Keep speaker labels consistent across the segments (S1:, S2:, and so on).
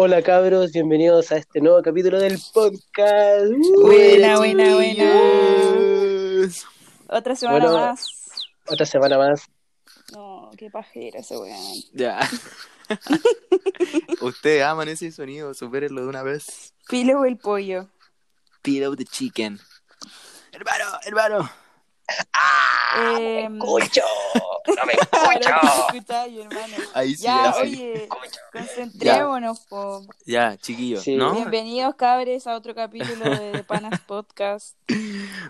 S1: Hola cabros, bienvenidos a este nuevo capítulo del podcast.
S2: Buena, buena, buena. Otra semana
S1: Bueno.
S2: más.
S1: Otra semana más.
S2: No, qué pajera ese weón.
S3: Ya. Ustedes aman ese sonido, supérenlo de una vez.
S2: Pilo el pollo.
S3: Out the chicken. Hermano, hermano.
S2: Eh,
S1: ¡Escucho! ¡No me
S2: ahora
S1: escucho!
S2: te escucháis, hermano.
S3: Ahí sí,
S2: Ya,
S3: ahí
S2: oye, concentrémonos, po.
S3: Ya, chiquillos,
S1: Sí.
S3: ¿no?
S2: Bienvenidos, cabres, a otro capítulo de, Panas Podcast.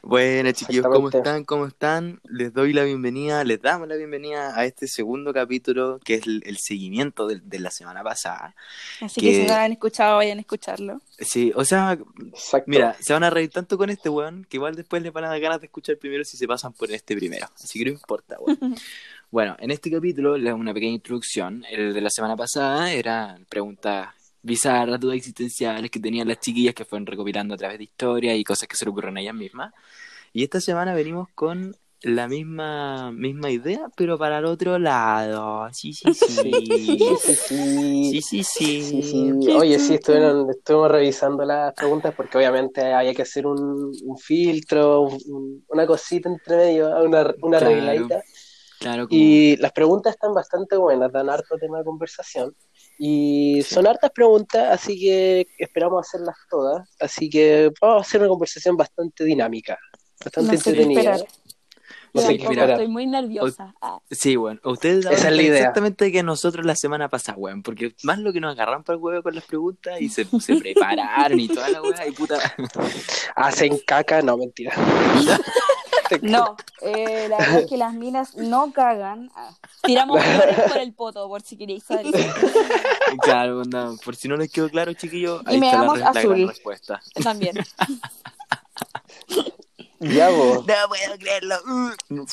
S3: Bueno, chiquillos, ¿cómo están? ¿Cómo están? Les doy la bienvenida, les damos la bienvenida a este segundo capítulo, que es el, el seguimiento de, de la semana pasada.
S2: Así
S3: Que-
S2: que si no lo han escuchado, vayan a escucharlo.
S3: Sí, o sea,
S1: Exacto.
S3: Mira, se van a reír tanto con este weón que igual después les van a dar ganas de escuchar primero si se pasan por este primero. Así que no importa, weón. bueno, en este capítulo les hago una pequeña introducción. El de la semana pasada era preguntas bizarras, dudas existenciales que tenían las chiquillas que fueron recopilando a través de historias y cosas que se le ocurren a ellas mismas. Y esta semana venimos con la misma, misma idea, pero para el otro lado. Sí, sí,
S1: Sí,
S3: sí.
S1: sí, sí.
S3: Sí, sí,
S1: Sí,
S3: sí.
S1: sí. Oye, sí, estuvieron, estuvimos revisando las preguntas porque obviamente había que hacer un, un filtro, un- una cosita entre medio, una, una
S3: Claro. como...
S1: Y las preguntas están bastante buenas, dan harto tema de conversación. Y
S3: Sí.
S1: son hartas preguntas, así que esperamos hacerlas todas. Así que vamos a hacer una conversación bastante dinámica, bastante
S2: No
S1: entretenida.
S2: esperar.
S1: No
S2: Yo tampoco, estoy muy nerviosa. Ah,
S3: Sí, bueno, ustedes
S1: Esa es
S3: hablan
S1: la idea.
S3: exactamente que nosotros la semana pasada, weón, porque más lo que nos agarran para el huevo con las preguntas y se, se prepararon y toda la weá y puta.
S1: Hacen caca, no, mentira.
S2: No, eh, la verdad es que las minas no cagan. Ah, Tiramos flores por el poto, por si queréis saber.
S3: Claro, onda, por si no les quedó claro, chiquillos,
S2: Y
S3: ahí
S2: me
S3: está la, la gran
S2: azul.
S3: respuesta.
S2: También.
S1: Ya, vos.
S3: No puedo creerlo. uh.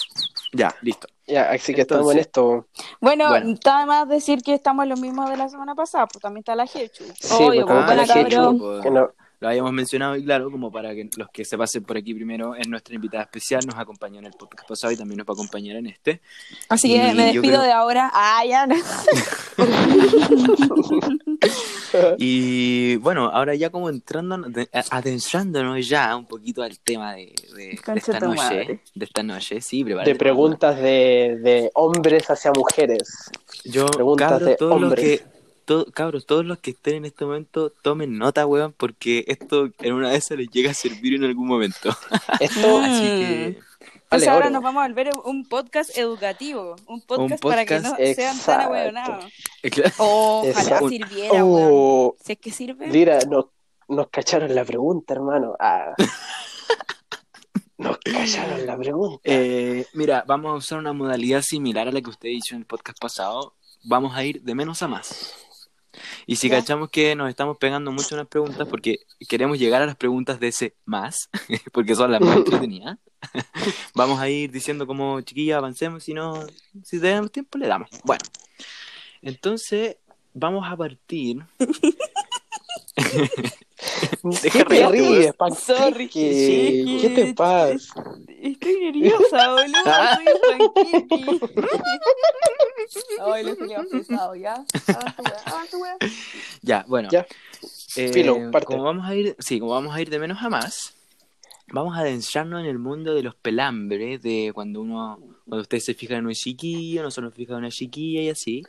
S3: Ya, listo.
S1: Ya, así que estamos en
S3: Entonces-
S1: esto.
S2: Bueno,
S3: Bueno.
S2: está más decir que estamos en lo mismo de la semana pasada, pues también está la Gerchu.
S1: Sí,
S2: Obvio,
S1: pues, la
S2: cabrón.
S3: pues,
S1: Que no-
S3: Lo habíamos mencionado y claro, como para que los que se pasen por aquí primero, es nuestra invitada especial, nos acompañó en el podcast pasado y también nos va a acompañar en este.
S2: Así que
S3: Y
S2: me
S3: yo
S2: despido
S3: creo-
S2: de ahora. Ah, ya no.
S3: Y bueno, ahora ya como entrando, de- adentrándonos ya un poquito al tema de, de- de
S2: Concha
S3: esta noche,
S2: madre.
S3: de esta noche, sí, prepárate.
S1: de preguntas de, de hombres hacia mujeres.
S3: Yo,
S1: preguntas de hombres.
S3: que, to- cabros, todos los que estén en este momento, tomen nota, weón, porque esto en una de esas les llega a servir en algún momento.
S1: Esto,
S2: Mm.
S3: Así que,
S2: Entonces
S1: Vale,
S2: ahora
S1: oro.
S2: nos vamos a volver un podcast educativo. Un podcast,
S3: Un
S2: para que no sean tan ahueonados. Ojalá
S1: Exacto.
S2: sirviera, weón.
S1: oh,
S2: Si es que sirve.
S1: mira, nos, nos cacharon la pregunta, hermano. Ah. Nos cacharon la pregunta.
S3: eh, mira, vamos a usar una modalidad similar a la que usted hizo en el podcast pasado. Vamos a ir de menos a más. Y si
S2: Ya.
S3: cachamos que nos estamos pegando mucho en las preguntas porque queremos llegar a las preguntas de ese más, porque son las más entretenidas, vamos a ir diciendo como chiquilla, avancemos, si no, si tenemos tiempo le damos. Bueno, entonces vamos a partir.
S1: ¿Qué te ríes. Panqueque?
S2: Sorry,
S1: ¿Qué,
S2: que-
S1: te pasa?
S2: Estoy nerviosa, boludo. Soy. Ay, lo ¿ya?
S3: Ya, bueno.
S1: Ya.
S3: Eh,
S1: Filo, parte.
S3: Como vamos a ir, sí, como vamos a ir de menos a más, vamos a adentrarnos en el mundo de los pelambres, de cuando uno, cuando ustedes se fijan en un chiquillo, nosotros nos fijamos en una chiquilla y así.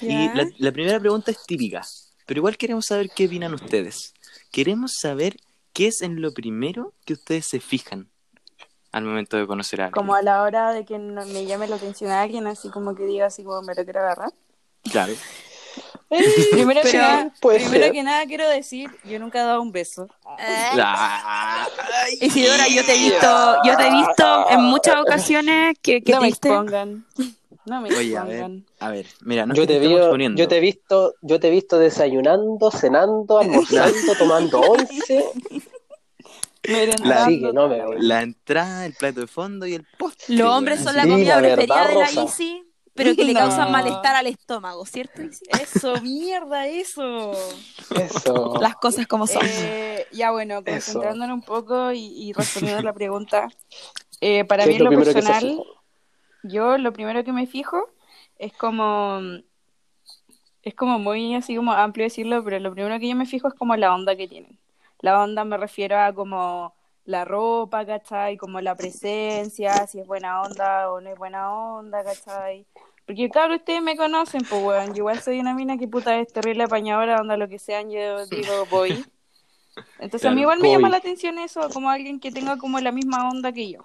S3: Y
S2: Ya.
S3: la, la primera pregunta es típica, pero igual queremos saber qué opinan ustedes. Queremos saber qué es en lo primero que ustedes se fijan al momento de conocer a alguien.
S2: Como a la hora de que no- me llame la atención a alguien, así como que diga así como me lo quiero agarrar.
S3: Claro.
S2: Primero, que, nada, primero que nada quiero decir, yo nunca he dado un beso.
S3: Ah, ay,
S2: Isidora, yo te he visto, yo te he visto en muchas ocasiones que, que
S4: No me expongan.
S2: No me
S3: Oye, a ver, a ver, mira, no
S1: yo, te
S3: poniendo.
S1: yo te he visto, yo te he visto desayunando, cenando, almorzando, tomando once. Así que no me voy.
S3: La entrada, el plato de fondo y el postre.
S4: Los hombres son la
S1: Sí,
S4: comida
S1: la
S4: preferida
S1: verdad,
S4: de la. Isi, pero que le causan malestar al estómago, ¿cierto, Isi?
S2: Eso, mierda, eso.
S1: Eso.
S4: Las cosas como son.
S2: Eh, ya bueno, concentrándonos un poco y, y respondiendo a la pregunta. eh, para
S1: ¿Qué
S2: mí en
S1: lo
S2: personal, yo lo primero que me fijo es como es como muy así como amplio decirlo, pero lo primero que yo me fijo es como la onda que tienen. La onda me refiero a como la ropa, ¿cachai? Como la presencia, si es buena onda o no es buena onda, ¿cachai? Porque claro, ustedes me conocen, pues weón, yo igual soy una mina que puta es terrible apañadora, onda lo que sea, yo digo voy. Entonces a mí igual me llama la atención eso, como alguien que tenga como la misma onda que yo.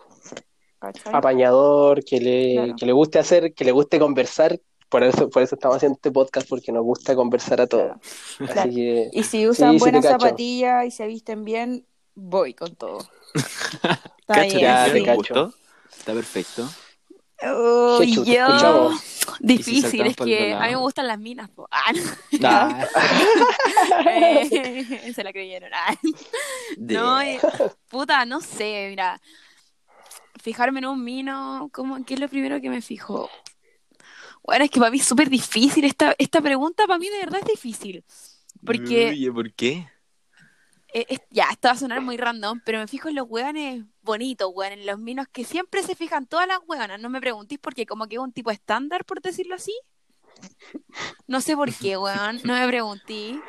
S2: ¿Cachai?
S1: Apañador, que le,
S2: Claro.
S1: que le guste hacer, que le guste conversar. Por eso, por eso estamos haciendo este podcast, porque nos gusta conversar a todos.
S2: Claro.
S1: Así que
S2: Y si usan
S1: Sí, sí
S2: buenas zapatillas y se visten bien, voy con todo.
S4: Está
S3: Cacha,
S1: Ya,
S3: ¿te
S1: te
S4: bien.
S1: cacho.
S3: gustó? Está perfecto.
S4: Yo. Difícil, es que a mí me gustan las minas. po. Ah, no. Eh, se la creyeron. Ah. No, eh, puta, no sé, mira. Fijarme en un mino, ¿cómo, ¿qué es lo primero que me fijo? Bueno, es que para mí es súper difícil. Esta, esta pregunta para mí de verdad es difícil. Porque,
S3: Uy, ¿por qué?
S4: eh, es- ya, esto va a sonar muy random, pero me fijo en los hueones bonitos, weón, en los minos que siempre se fijan todas las hueonas. No me preguntéis porque como que es un tipo estándar, por decirlo así. No sé por qué, weón, no me pregunté.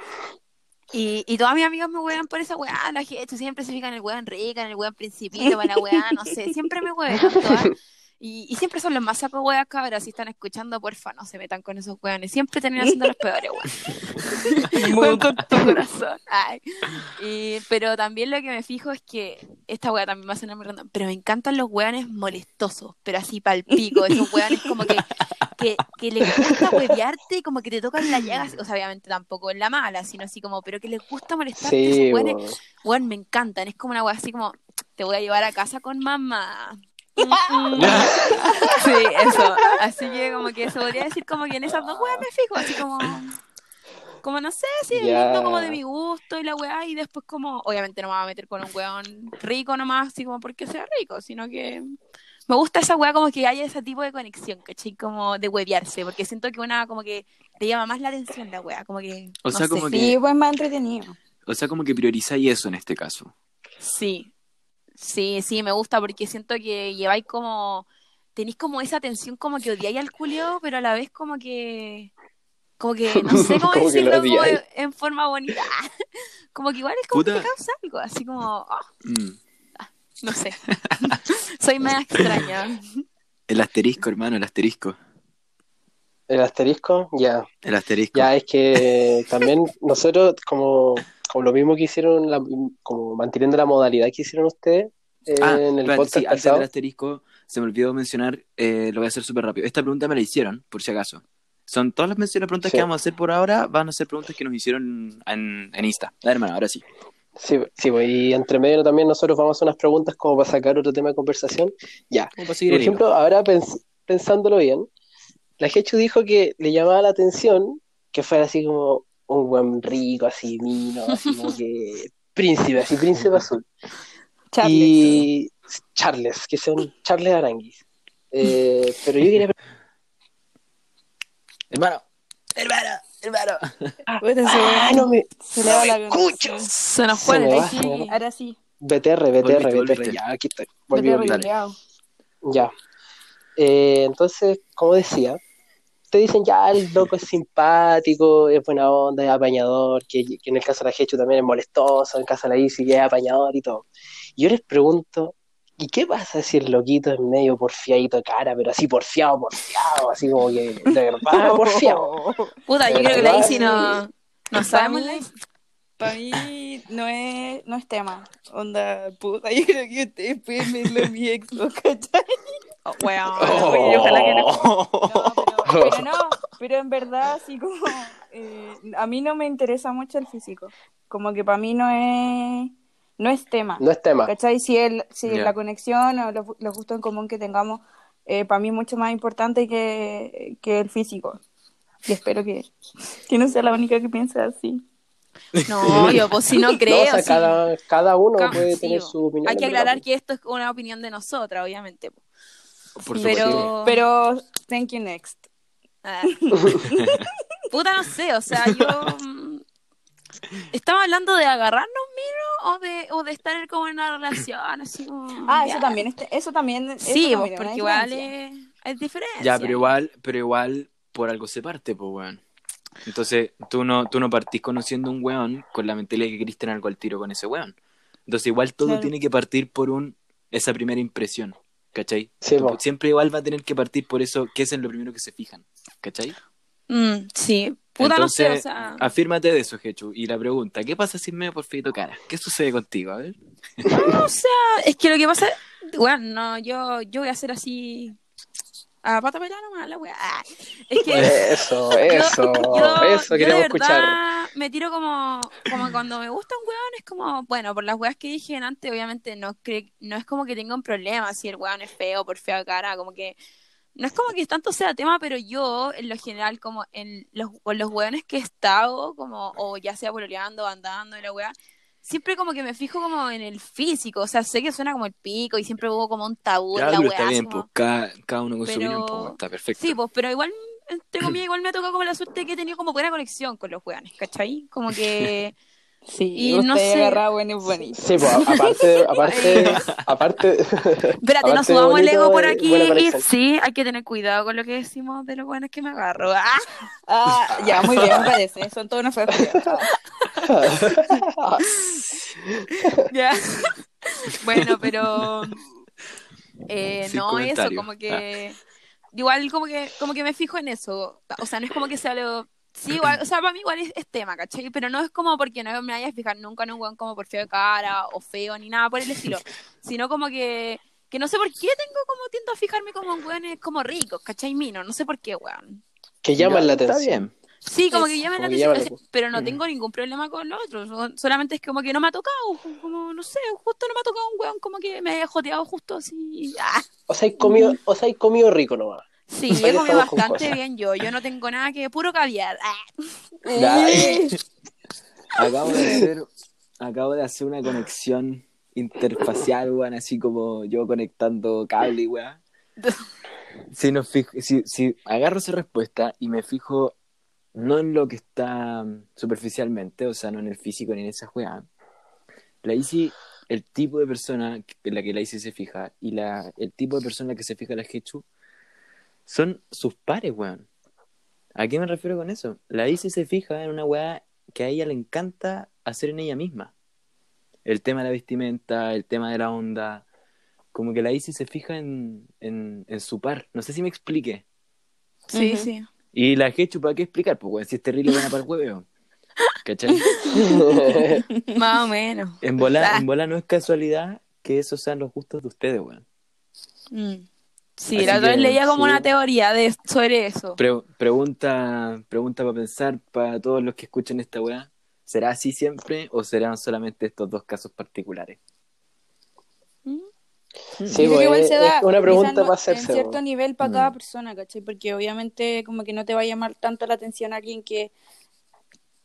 S4: Y, y todas mis amigas me huean por esa weá, la gente siempre se fija en el weón rica, en el weón principito, para la weá, no sé, siempre me todas. Y, y siempre son los más saco weas, cabras, si están escuchando, porfa, no se metan con esos weones, siempre terminan siendo los peores, weón. Con tu corazón. Ay. Y, pero también lo que me fijo es que esta wea también me hace muy random, pero me encantan los weones molestosos, pero así pal pico, esos weones como que, que, que les gusta huevearte y como que te tocan la llaga, o sea, obviamente tampoco en la mala, sino así como, pero que les gusta molestarte,
S1: sí,
S4: esos weones,
S1: weón,
S4: me encantan, es como una wea así como, te voy a llevar a casa con mamá. Sí, eso. Así que como que se podría decir como que en esas dos weas me fijo, así como como no sé, si como de mi gusto y la weá, y después como, obviamente no me voy a meter con un weón rico nomás, así como porque sea rico, sino que me gusta esa weá como que haya ese tipo de conexión, ¿cachai? Como de huevearse, porque siento que una como que te llama más la atención la weá, como que...
S3: O
S4: no
S3: sea,
S4: sé.
S3: como que-
S2: Sí, pues más entretenido.
S3: O sea, como que priorizáis eso en este caso.
S4: Sí, sí, sí, me gusta porque siento que lleváis como, tenéis como esa tensión como que odiáis al culio, pero a la vez como que, como que, no sé cómo
S1: Como que lo
S4: decirlo como en, forma bonita, como que igual es como que te causa algo, así como, ah,
S3: Mm.
S4: no sé, soy media extraña.
S3: El asterisco, hermano, el asterisco.
S1: El asterisco, ya.
S3: El asterisco.
S1: Ya es que también nosotros, como, como lo mismo que hicieron, la- como manteniendo la modalidad que hicieron ustedes eh,
S3: Ah,
S1: en el
S3: espérate,
S1: podcast
S3: sí, antes del asterisco, se me olvidó mencionar, eh, lo voy a hacer súper rápido. Esta pregunta me la hicieron, por si acaso. Son todas las menciones, preguntas
S1: Sí.
S3: que vamos a hacer por ahora, van a ser preguntas que nos hicieron en, en Insta. Dale, hermano, ahora sí.
S1: Sí, sí, pues, y entre medio también nosotros vamos a hacer unas preguntas como para sacar otro tema de conversación. Ya. Por ejemplo, ahora pens- pensándolo bien, la Hechu dijo que le llamaba la atención que fuera así como un buen rico, así mino, así como que príncipe, así príncipe azul.
S2: Charles.
S1: Y Charles, que son Charles Aranguis. Eh, pero yo quería
S3: Hermano, hermano, hermano.
S2: Puta, ese
S1: Ah, no me
S2: se va la
S1: escucho.
S4: Se nos
S1: Se
S4: fue
S1: me
S4: el
S1: va.
S2: Sí, ahora sí.
S1: BTR, BTR,
S3: Volviste,
S1: BTR,
S3: volviste.
S1: ya, aquí estoy. Volví, volví.
S3: dale.
S2: arreglado.
S1: Ya. Eh, entonces, como decía, te dicen ya el loco es simpático, es buena onda, es apañador, que, que en el caso de la Hechu también es molestoso, en el caso de la Isi que es apañador y todo. Y yo les pregunto, ¿y qué pasa si el loquito es medio porfiadito de cara, pero así porfiado, porfiado, así como que de verdad porfiado?
S4: Puta, yo creo que la Isi no, no sabemos la Isi.
S2: para mí no es, no es tema. Onda, puta, yo creo que ustedes pueden verlo en mi ex, ¿no? ¿cachai?
S4: Oh, weón,
S1: Oh.
S4: ojalá que no.
S2: No, pero, no, pero en verdad, así como, eh, a mí no me interesa mucho el físico. Como que para mí no es, no es tema.
S1: No es tema.
S2: ¿Cachai? Si, el, si
S3: Ya.
S2: la conexión o los, gustos en común que tengamos, eh, para mí es mucho más importante que, que el físico. Y espero que, que no sea la única que piense así.
S4: No, yo pues si no
S1: No,
S4: creo,
S1: o sea,
S4: sí.
S1: cada, cada uno puede
S4: sí,
S1: tener su opinión.
S4: Hay que aclarar que esto es una opinión de nosotras, obviamente. po.
S3: Por.
S4: Pero,
S2: Pero, thank you next.
S4: Ah. Puta, no sé, o sea, yo. mm, ¿Estamos hablando de agarrarnos, miro? ¿O de, o de estar como en una relación? Así como.
S2: Ah,
S4: ya?
S2: eso también, este- eso también. eso
S4: Sí,
S2: también
S4: pues, porque igual es, es diferente.
S3: Ya, pero igual, pero igual por algo se parte, pues, weón. Entonces, tú no, tú no partís conociendo un weón con la mentalidad que querís tener algo al tiro con ese weón. Entonces, igual todo
S2: Claro.
S3: tiene que partir por un esa primera impresión, ¿cachai?
S1: Sí,
S3: Tú
S1: po.
S3: siempre igual va a tener que partir por eso, que es en lo primero que se fijan, ¿cachai?
S4: Mm, sí. Puta,
S3: Entonces,
S4: no sé, o sea.
S3: afírmate de eso, Hechu. Y la pregunta, ¿qué pasa si me por feito cara? ¿Qué sucede contigo? A ver.
S4: O sea, es que lo que pasa, bueno, no, yo, yo voy a hacer así a pata pelada nomás, la wea. Ah, Es que
S1: Eso, eso,
S4: yo,
S1: eso
S4: yo
S1: queremos
S4: de verdad
S1: escuchar.
S4: me tiro como, como cuando me gusta un weón, es como, bueno, por las weas que dije antes, obviamente no, cre- no es como que tenga un problema si el weón es feo, por fea cara, como que no es como que tanto sea tema, pero yo, en lo general, como en los, con los weones que he estado, como, o ya sea pololeando, andando y la wea, siempre como que me fijo como en el físico, o sea, sé que suena como el pico y siempre hubo como un tabú
S3: Ya,
S4: la
S3: pero
S4: wea,
S3: está bien,
S4: como-
S3: pues cada, cada uno con su
S4: Pero-
S3: opinión, pues, está perfecto.
S4: Sí, pues, pero igual, entre comillas, igual me ha tocado como la suerte que he tenido como buena conexión con los weones, ¿cachai? Como que...
S2: Sí,
S4: Y
S2: usted
S4: no sé.
S2: agarra buenos bonitos.
S1: Sí, pues, aparte, aparte, aparte.
S4: Espérate,
S1: Aparte
S4: nos subamos el ego por aquí y sí, hay que tener cuidado con lo que decimos de los buenos que me agarro. ¡Ah!
S2: Ah, ya, muy bien, me parece. Son todas unas feas.
S4: Ya. bueno, pero eh, no eso, como que igual como que como que me fijo en eso. O sea, no es como que sea lo Sí, igual, o sea, para mí igual es, es tema, ¿cachai? Pero no es como porque no me vaya a fijar nunca en un weón como por feo de cara o feo ni nada por el estilo, sino como que, que no sé por qué tengo como tiendo a fijarme como en weones como ricos, ¿cachai? Mino, no sé por qué, weón.
S1: que llaman la
S3: Está
S1: atención.
S3: bien.
S4: Sí, como
S2: Es-
S4: que llaman la atención,
S1: la
S4: pero no
S1: Mm.
S4: tengo ningún problema con los otros. so- Solamente es como que no me ha tocado, como no sé, justo no me ha tocado un weón como que me haya joteado justo así. Ah,
S1: O sea, hay comido, o sea, comido rico nomás.
S4: Sí, he comido bastante bien yo. Yo no tengo nada que puro caviar. Ah.
S3: Acabo de hacer, acabo de hacer una conexión interfacial, weón, así como yo conectando cable, weón. Si, nos fijo, si, si agarro esa respuesta y me fijo no en lo que está mm, superficialmente, o sea, no en el físico ni en esa weá, la Isi, el tipo de persona en la que la Isi se fija y la, el tipo de persona en la que se fija la Hechu son sus pares, weón. ¿A qué me refiero con eso? La Isi se fija en una weá que a ella le encanta hacer en ella misma. El tema de la vestimenta, el tema de la onda. Como que la Isi se fija en, en, en su par. No sé si me explique.
S4: Sí, sí.
S3: Y la Hechu, ¿para qué explicar? Pues, weón, si es terrible buena para el hueveo. ¿Cachai?
S4: Más o menos.
S3: En bola, en bola no es casualidad que esos sean los gustos de ustedes, weón.
S4: Mm. Sí,
S3: Así
S4: la otra vez leía como
S1: sí.
S4: una teoría de, sobre eso.
S3: Pre- pregunta, pregunta para pensar para todos los que escuchen esta weá. ¿Será así siempre o serán solamente estos dos casos particulares?
S4: Mm.
S1: Sí, pues,
S2: igual
S1: es-
S2: se
S1: es
S2: da
S1: una pregunta
S2: no-
S1: para hacerse.
S2: en cierto nivel para
S3: Mm.
S2: cada persona, ¿cachai? Porque obviamente como que no te va a llamar tanto la atención alguien que,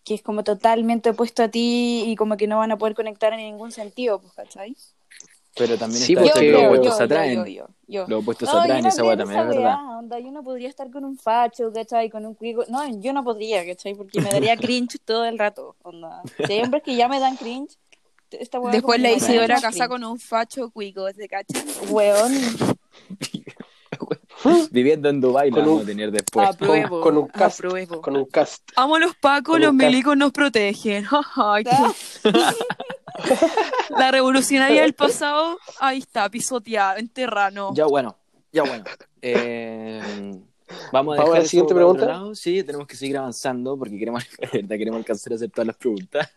S2: que es como totalmente opuesto a ti y como que no van a poder conectar en ningún sentido, pues, ¿cachai?
S3: Pero también
S1: Sí,
S3: está
S1: porque-
S3: que los
S1: yo
S3: opuestos
S2: yo,
S3: se atraen.
S2: yo, yo, yo.
S3: Los opuestos
S2: No, yo
S3: atraen, esa
S2: en
S3: también es
S2: esa
S3: verdad.
S2: onda, yo no podría estar con un facho, ¿cachai? Con un cuico. No, yo no podría, ¿cachai? Porque me daría cringe todo el rato, onda. Si hay hombres que ya me dan cringe, esta
S4: Después la Isidora casa
S2: cringe.
S4: con un facho cuico, ¿se cachan?
S2: Weón,
S3: Viviendo en Dubái la
S1: Con un-
S3: vamos a tener después.
S4: Apruebo.
S1: con un cast.
S4: apruebo.
S1: Con un cast.
S4: Amo a los pacos, los milicos nos protegen. Qué- La revolucionaria del pasado, ahí está, pisoteada, enterrada, no.
S3: Ya bueno, ya bueno. Eh, vamos a dejar
S1: a la siguiente pregunta.
S3: Sí, tenemos que seguir avanzando porque queremos, queremos alcanzar a hacer todas las preguntas.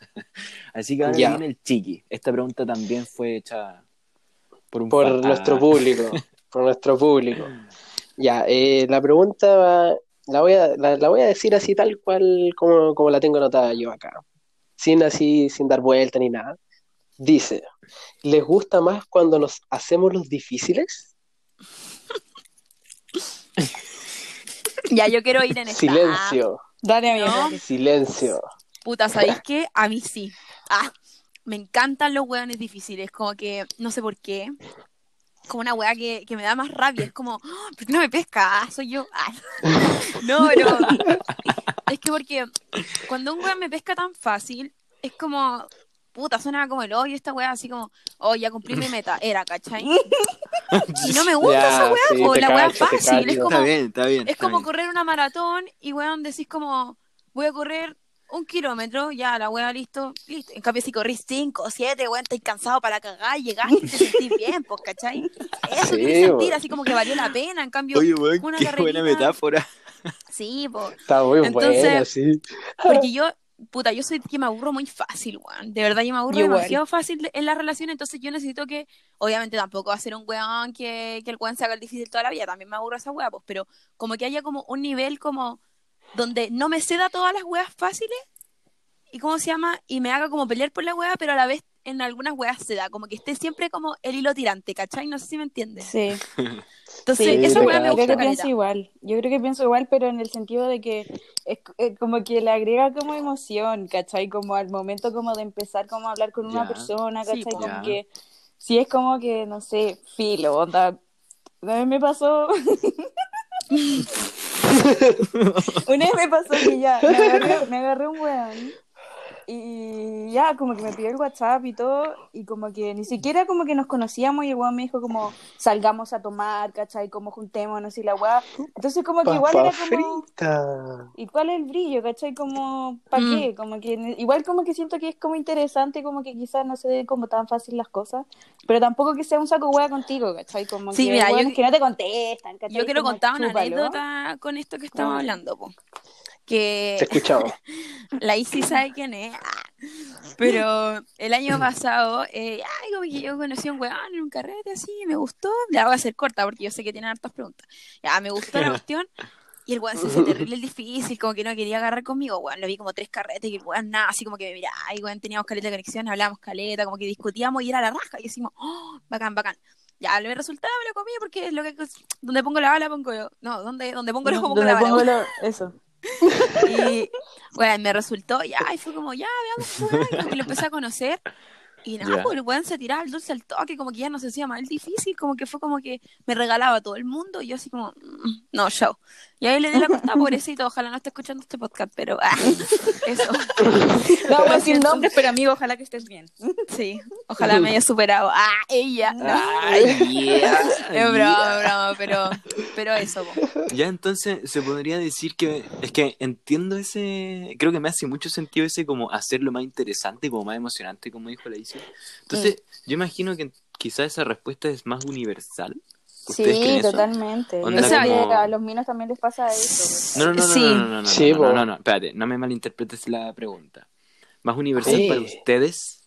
S3: Así que ahora
S1: Ya.
S3: viene el chiqui. Esta pregunta también fue hecha por un
S1: Por nuestro
S3: Ah,
S1: público. Por nuestro público. Ya, eh, la pregunta va- la voy a, la, la voy a decir así tal cual como, como la tengo anotada yo acá. Sin así, sin dar vuelta ni nada. Dice, ¿les gusta más cuando nos hacemos los difíciles?
S4: Ya, yo quiero ir en esta.
S1: Silencio,
S2: dale amigo.
S4: No.
S1: silencio.
S4: Puta, ¿sabéis qué? A mí sí. Ah, me encantan los hueones difíciles, como que, no sé por qué. Como una hueá que, que me da más rabia. Es como, "Ah, ¿por qué no me pesca? Ah, soy yo. Ah. No, pero. Es que porque cuando un hueón me pesca tan fácil, es como. Puta, suena como el hoyo esta weá, así como, oh, ya cumplí mi meta, era, ¿cachai? Y no me gusta
S1: Ya,
S4: esa weá,
S1: sí,
S4: po, la weá
S1: cacho,
S4: fácil, es como,
S3: Está bien, está bien.
S4: es
S3: está
S4: como
S3: bien.
S4: correr una maratón y weón decís como, voy a correr un kilómetro, ya la wea listo, listo. En cambio, si corrís cinco o siete, weón, estáis cansado para cagar, llegaste y te sentís bien, pues, ¿cachai? Eso
S1: Sí,
S4: quiere sentir así como que valió la pena. En cambio,
S3: Oye, weón,
S4: una
S3: qué buena metáfora.
S4: sí, pues.
S1: Está muy
S4: Entonces-
S1: buena, sí.
S4: Porque yo, puta, yo soy que me aburro muy fácil, weón. De verdad, yo me aburro
S2: Yo
S4: demasiado fácil en la relación, entonces yo necesito que, obviamente tampoco va a ser un weón que, que el weón se haga el difícil toda la vida, también me aburro esa weá, pues, pero como que haya como un nivel como donde no me ceda todas las weas fáciles y cómo se llama, y me haga como pelear por la wea, pero a la vez en algunas weas se da, como que esté siempre como el hilo tirante, ¿cachai? No sé si me entiendes.
S2: Sí.
S4: Entonces,
S1: Sí,
S4: wea me
S1: cacho.
S2: Yo creo
S4: gusta
S2: que pienso igual. Yo creo que pienso igual, pero en el sentido de que es eh, como que le agrega como emoción, ¿cachai? Como al momento como de empezar como a hablar con una
S3: Ya.
S2: persona, ¿cachai? como
S3: Ya.
S2: que si es como que, no sé, filo, onda. Una vez me pasó. Una vez me pasó que ya me agarré, un weón y ya como que me pidió el WhatsApp y todo y como que ni siquiera como que nos conocíamos y el weón me dijo como salgamos a tomar, ¿cachai? Como juntémonos y la weá. Entonces como que igual era como...
S1: frita.
S2: ¿Y cuál es el brillo, cachai? Como, ¿para
S4: Mm.
S2: qué? Como que, igual como que siento que es como interesante, como que quizás no se den como tan fácil las cosas, pero tampoco que sea un saco hueá contigo, cachai? Como
S4: Sí,
S2: que,
S4: mira, yo-
S2: que no te contestan, cachai?
S4: Yo quiero
S2: Como,
S4: contar una
S2: chúpalo.
S4: anécdota con esto que estamos hablando, po. Que
S1: Te escuchamos.
S4: la Isi sabe quién es. Pero el año pasado, eh, ay, como que yo conocí a un weón en un carrete así, me gustó. La voy a hacer corta porque yo sé que tienen hartas preguntas. Ya, me gustó la cuestión. Y el weón se hizo terrible difícil, como que no quería agarrar conmigo, weón. Lo vi como tres carretes y el weón nada, así como que me miraba, y weón, teníamos caleta de conexión, hablábamos caleta, como que discutíamos y era la raja. Y decimos, oh, bacán, bacán. Ya, lo resultado me lo comí porque es lo que donde pongo la bala pongo yo. No, donde, donde pongo el ojo pongo
S2: Donde
S4: la bala.
S2: pongo Eso.
S4: Y bueno, me resultó, ya, y fue como, ya, veamos y lo empecé a conocer. Y nada,
S3: Ya.
S4: pues el weón se tiraba el dulce al toque, como que ya no se hacía mal difícil, como que fue como que me regalaba a todo el mundo, y yo así como, mm, no, show. Y ahí le di la cortada, pobrecito, ojalá no esté escuchando este podcast, pero ah, eso.
S2: No vamos a decir nombres, pero amigo, ojalá que estés bien.
S4: Sí, ojalá me haya superado. Ah, ella.
S3: Ay, yeah,
S4: Es broma,
S3: yeah.
S4: es broma, pero, pero eso, po.
S3: Ya entonces se podría decir que es que entiendo ese, creo que me hace mucho sentido ese como hacerlo más interesante, como más emocionante, como dijo la Isi. Entonces, yo imagino que quizás esa respuesta es más universal. ¿Ustedes creen
S2: Sí, totalmente.
S3: Como-
S2: a los minos también les pasa eso.
S3: No, no, no, no,
S4: Sí.
S3: no, no, no, no,
S1: Sí,
S3: no,
S1: po.
S3: no, no, no, espérate, no me malinterpretes la pregunta. ¿Más universal
S1: Sí.
S3: para ustedes?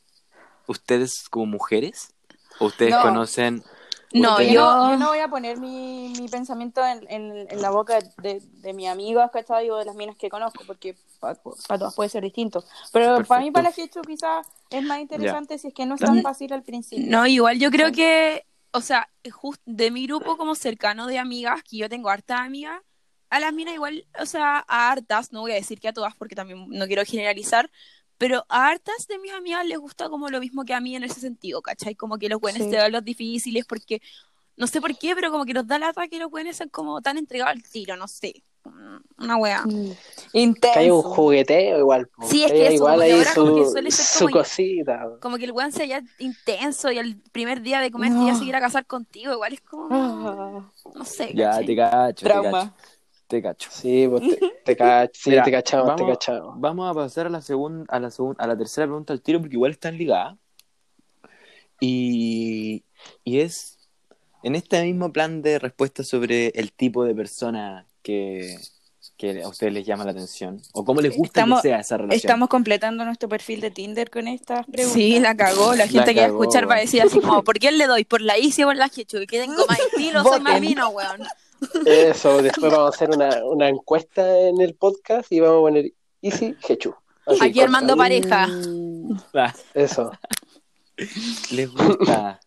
S3: ¿Ustedes como mujeres? ¿O ustedes
S2: No.
S3: conocen?
S4: No,
S2: Yo, no voy a poner mi, mi pensamiento en, en, en la boca de, de mis amigos, ¿cachai? O de las minas que conozco, porque para todas puede ser distinto. Pero para mí, para la Hechu, quizás es más interesante si es que no es tan fácil al principio.
S4: No, igual yo creo
S2: Sí.
S4: que, o sea, just de mi grupo como cercano de amigas, que yo tengo hartas amigas, a las minas igual, o sea, a hartas, no voy a decir que a todas porque también no quiero generalizar, pero a hartas de mis amigas les gusta como lo mismo que a mí en ese sentido, ¿cachai? Como que los buenos
S2: Sí.
S4: te dan los difíciles porque, no sé por qué, pero como que nos da lata que los buenos sean como tan entregados al tiro, no sé, una wea.
S2: Mm. Intenso.
S1: Que hay un jugueteo igual. po.
S4: Sí, es
S1: Que
S4: que
S1: hay
S4: eso,
S1: igual
S4: como que
S1: ahí
S4: ahora como que
S1: su,
S4: suele ser
S1: su
S4: como-
S1: cosita.
S4: Como que el weón sea ya intenso y al primer día de comer ya
S2: No.
S4: se quiera casar contigo, igual es como, no sé,
S3: Ya,
S4: ¿cachai?
S3: te cacho, te
S2: trauma.
S3: cacho. Te cacho.
S1: Sí, pues te, te, cach- sí,
S3: Mira,
S1: te cachamos, te
S3: vamos,
S1: cachamos.
S3: vamos a pasar a la segunda, a la segunda, a la tercera pregunta al tiro porque igual están ligadas. Y, y es en este mismo plan de respuesta sobre el tipo de persona que, que a ustedes les llama la atención o cómo les gusta
S2: Estamos-
S3: que sea esa relación.
S2: Estamos completando nuestro perfil de Tinder con estas preguntas.
S4: Sí, la cagó. La gente
S3: La
S4: que va a escuchar va a decir así como, ¿por quién le doy? ¿Por la Isi o por la Hechu? Que tengo más estilo, soy más vino, weón.
S1: Eso, después vamos a hacer una, una encuesta en el podcast y vamos a poner Easy Hechu. Así,
S4: Aquí armando pareja.
S3: Ah,
S1: Eso.
S3: les gusta,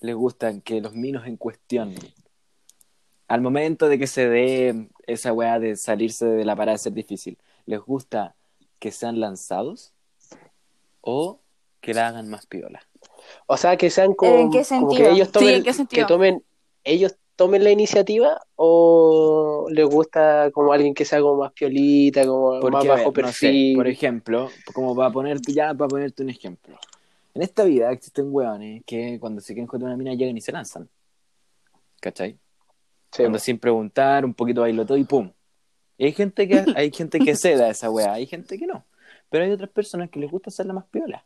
S3: les gusta que los minos en cuestión, al momento de que se dé esa weá de salirse de la parada de ser difícil, ¿les gusta que sean lanzados o que la hagan más piola?
S1: O sea, que sean como,
S2: ¿En qué
S1: como que
S2: sentido?
S1: ellos
S4: Sí,
S1: tomen,
S4: ¿en qué sentido?
S1: que tomen, ellos tomen la iniciativa o les gusta como alguien que sea como más piolita, como más
S3: ver,
S1: bajo
S3: no sé,
S1: perfil.
S3: por ejemplo, como para ponerte, ya para ponerte un ejemplo. En esta vida existen weones que cuando se quieren joder una mina llegan y se lanzan. ¿Cachai?
S1: Sí,
S3: Cuando sin preguntar, un poquito bailo todo y pum. Y hay gente que hay gente que ceda a esa weá, hay gente que no. Pero hay otras personas que les gusta hacerla más piola.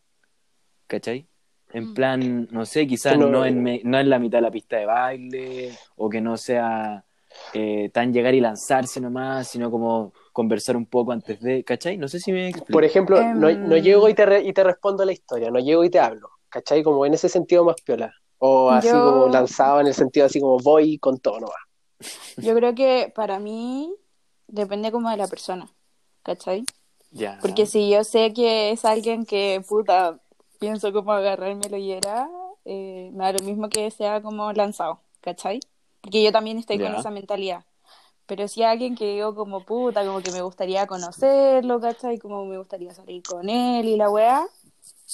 S3: ¿Cachai? En
S4: Mm.
S3: plan, no sé, quizás
S1: no-
S3: no, en, me- no en la mitad de la pista de baile, o que no sea eh, tan llegar y lanzarse nomás, sino como conversar un poco antes de, ¿cachai? No sé si me explico.
S1: Por ejemplo, no,
S2: Em.
S1: no llego y te, re- y te respondo la historia, no llego y te hablo, ¿cachai? Como en ese sentido más piola. O así
S2: Yo-
S1: como lanzado en el sentido así como voy con todo nomás.
S2: Yo creo que para mí depende como de la persona, ¿cachai?
S3: Ya.
S2: Porque si yo sé que es alguien que, puta, pienso como agarrármelo y era, eh, me da lo mismo que sea como lanzado, ¿cachai? Porque yo también estoy con
S3: Ya.
S2: esa mentalidad. Pero si alguien que digo como puta, como que me gustaría conocerlo, ¿cachai? Como me gustaría salir con él y la weá,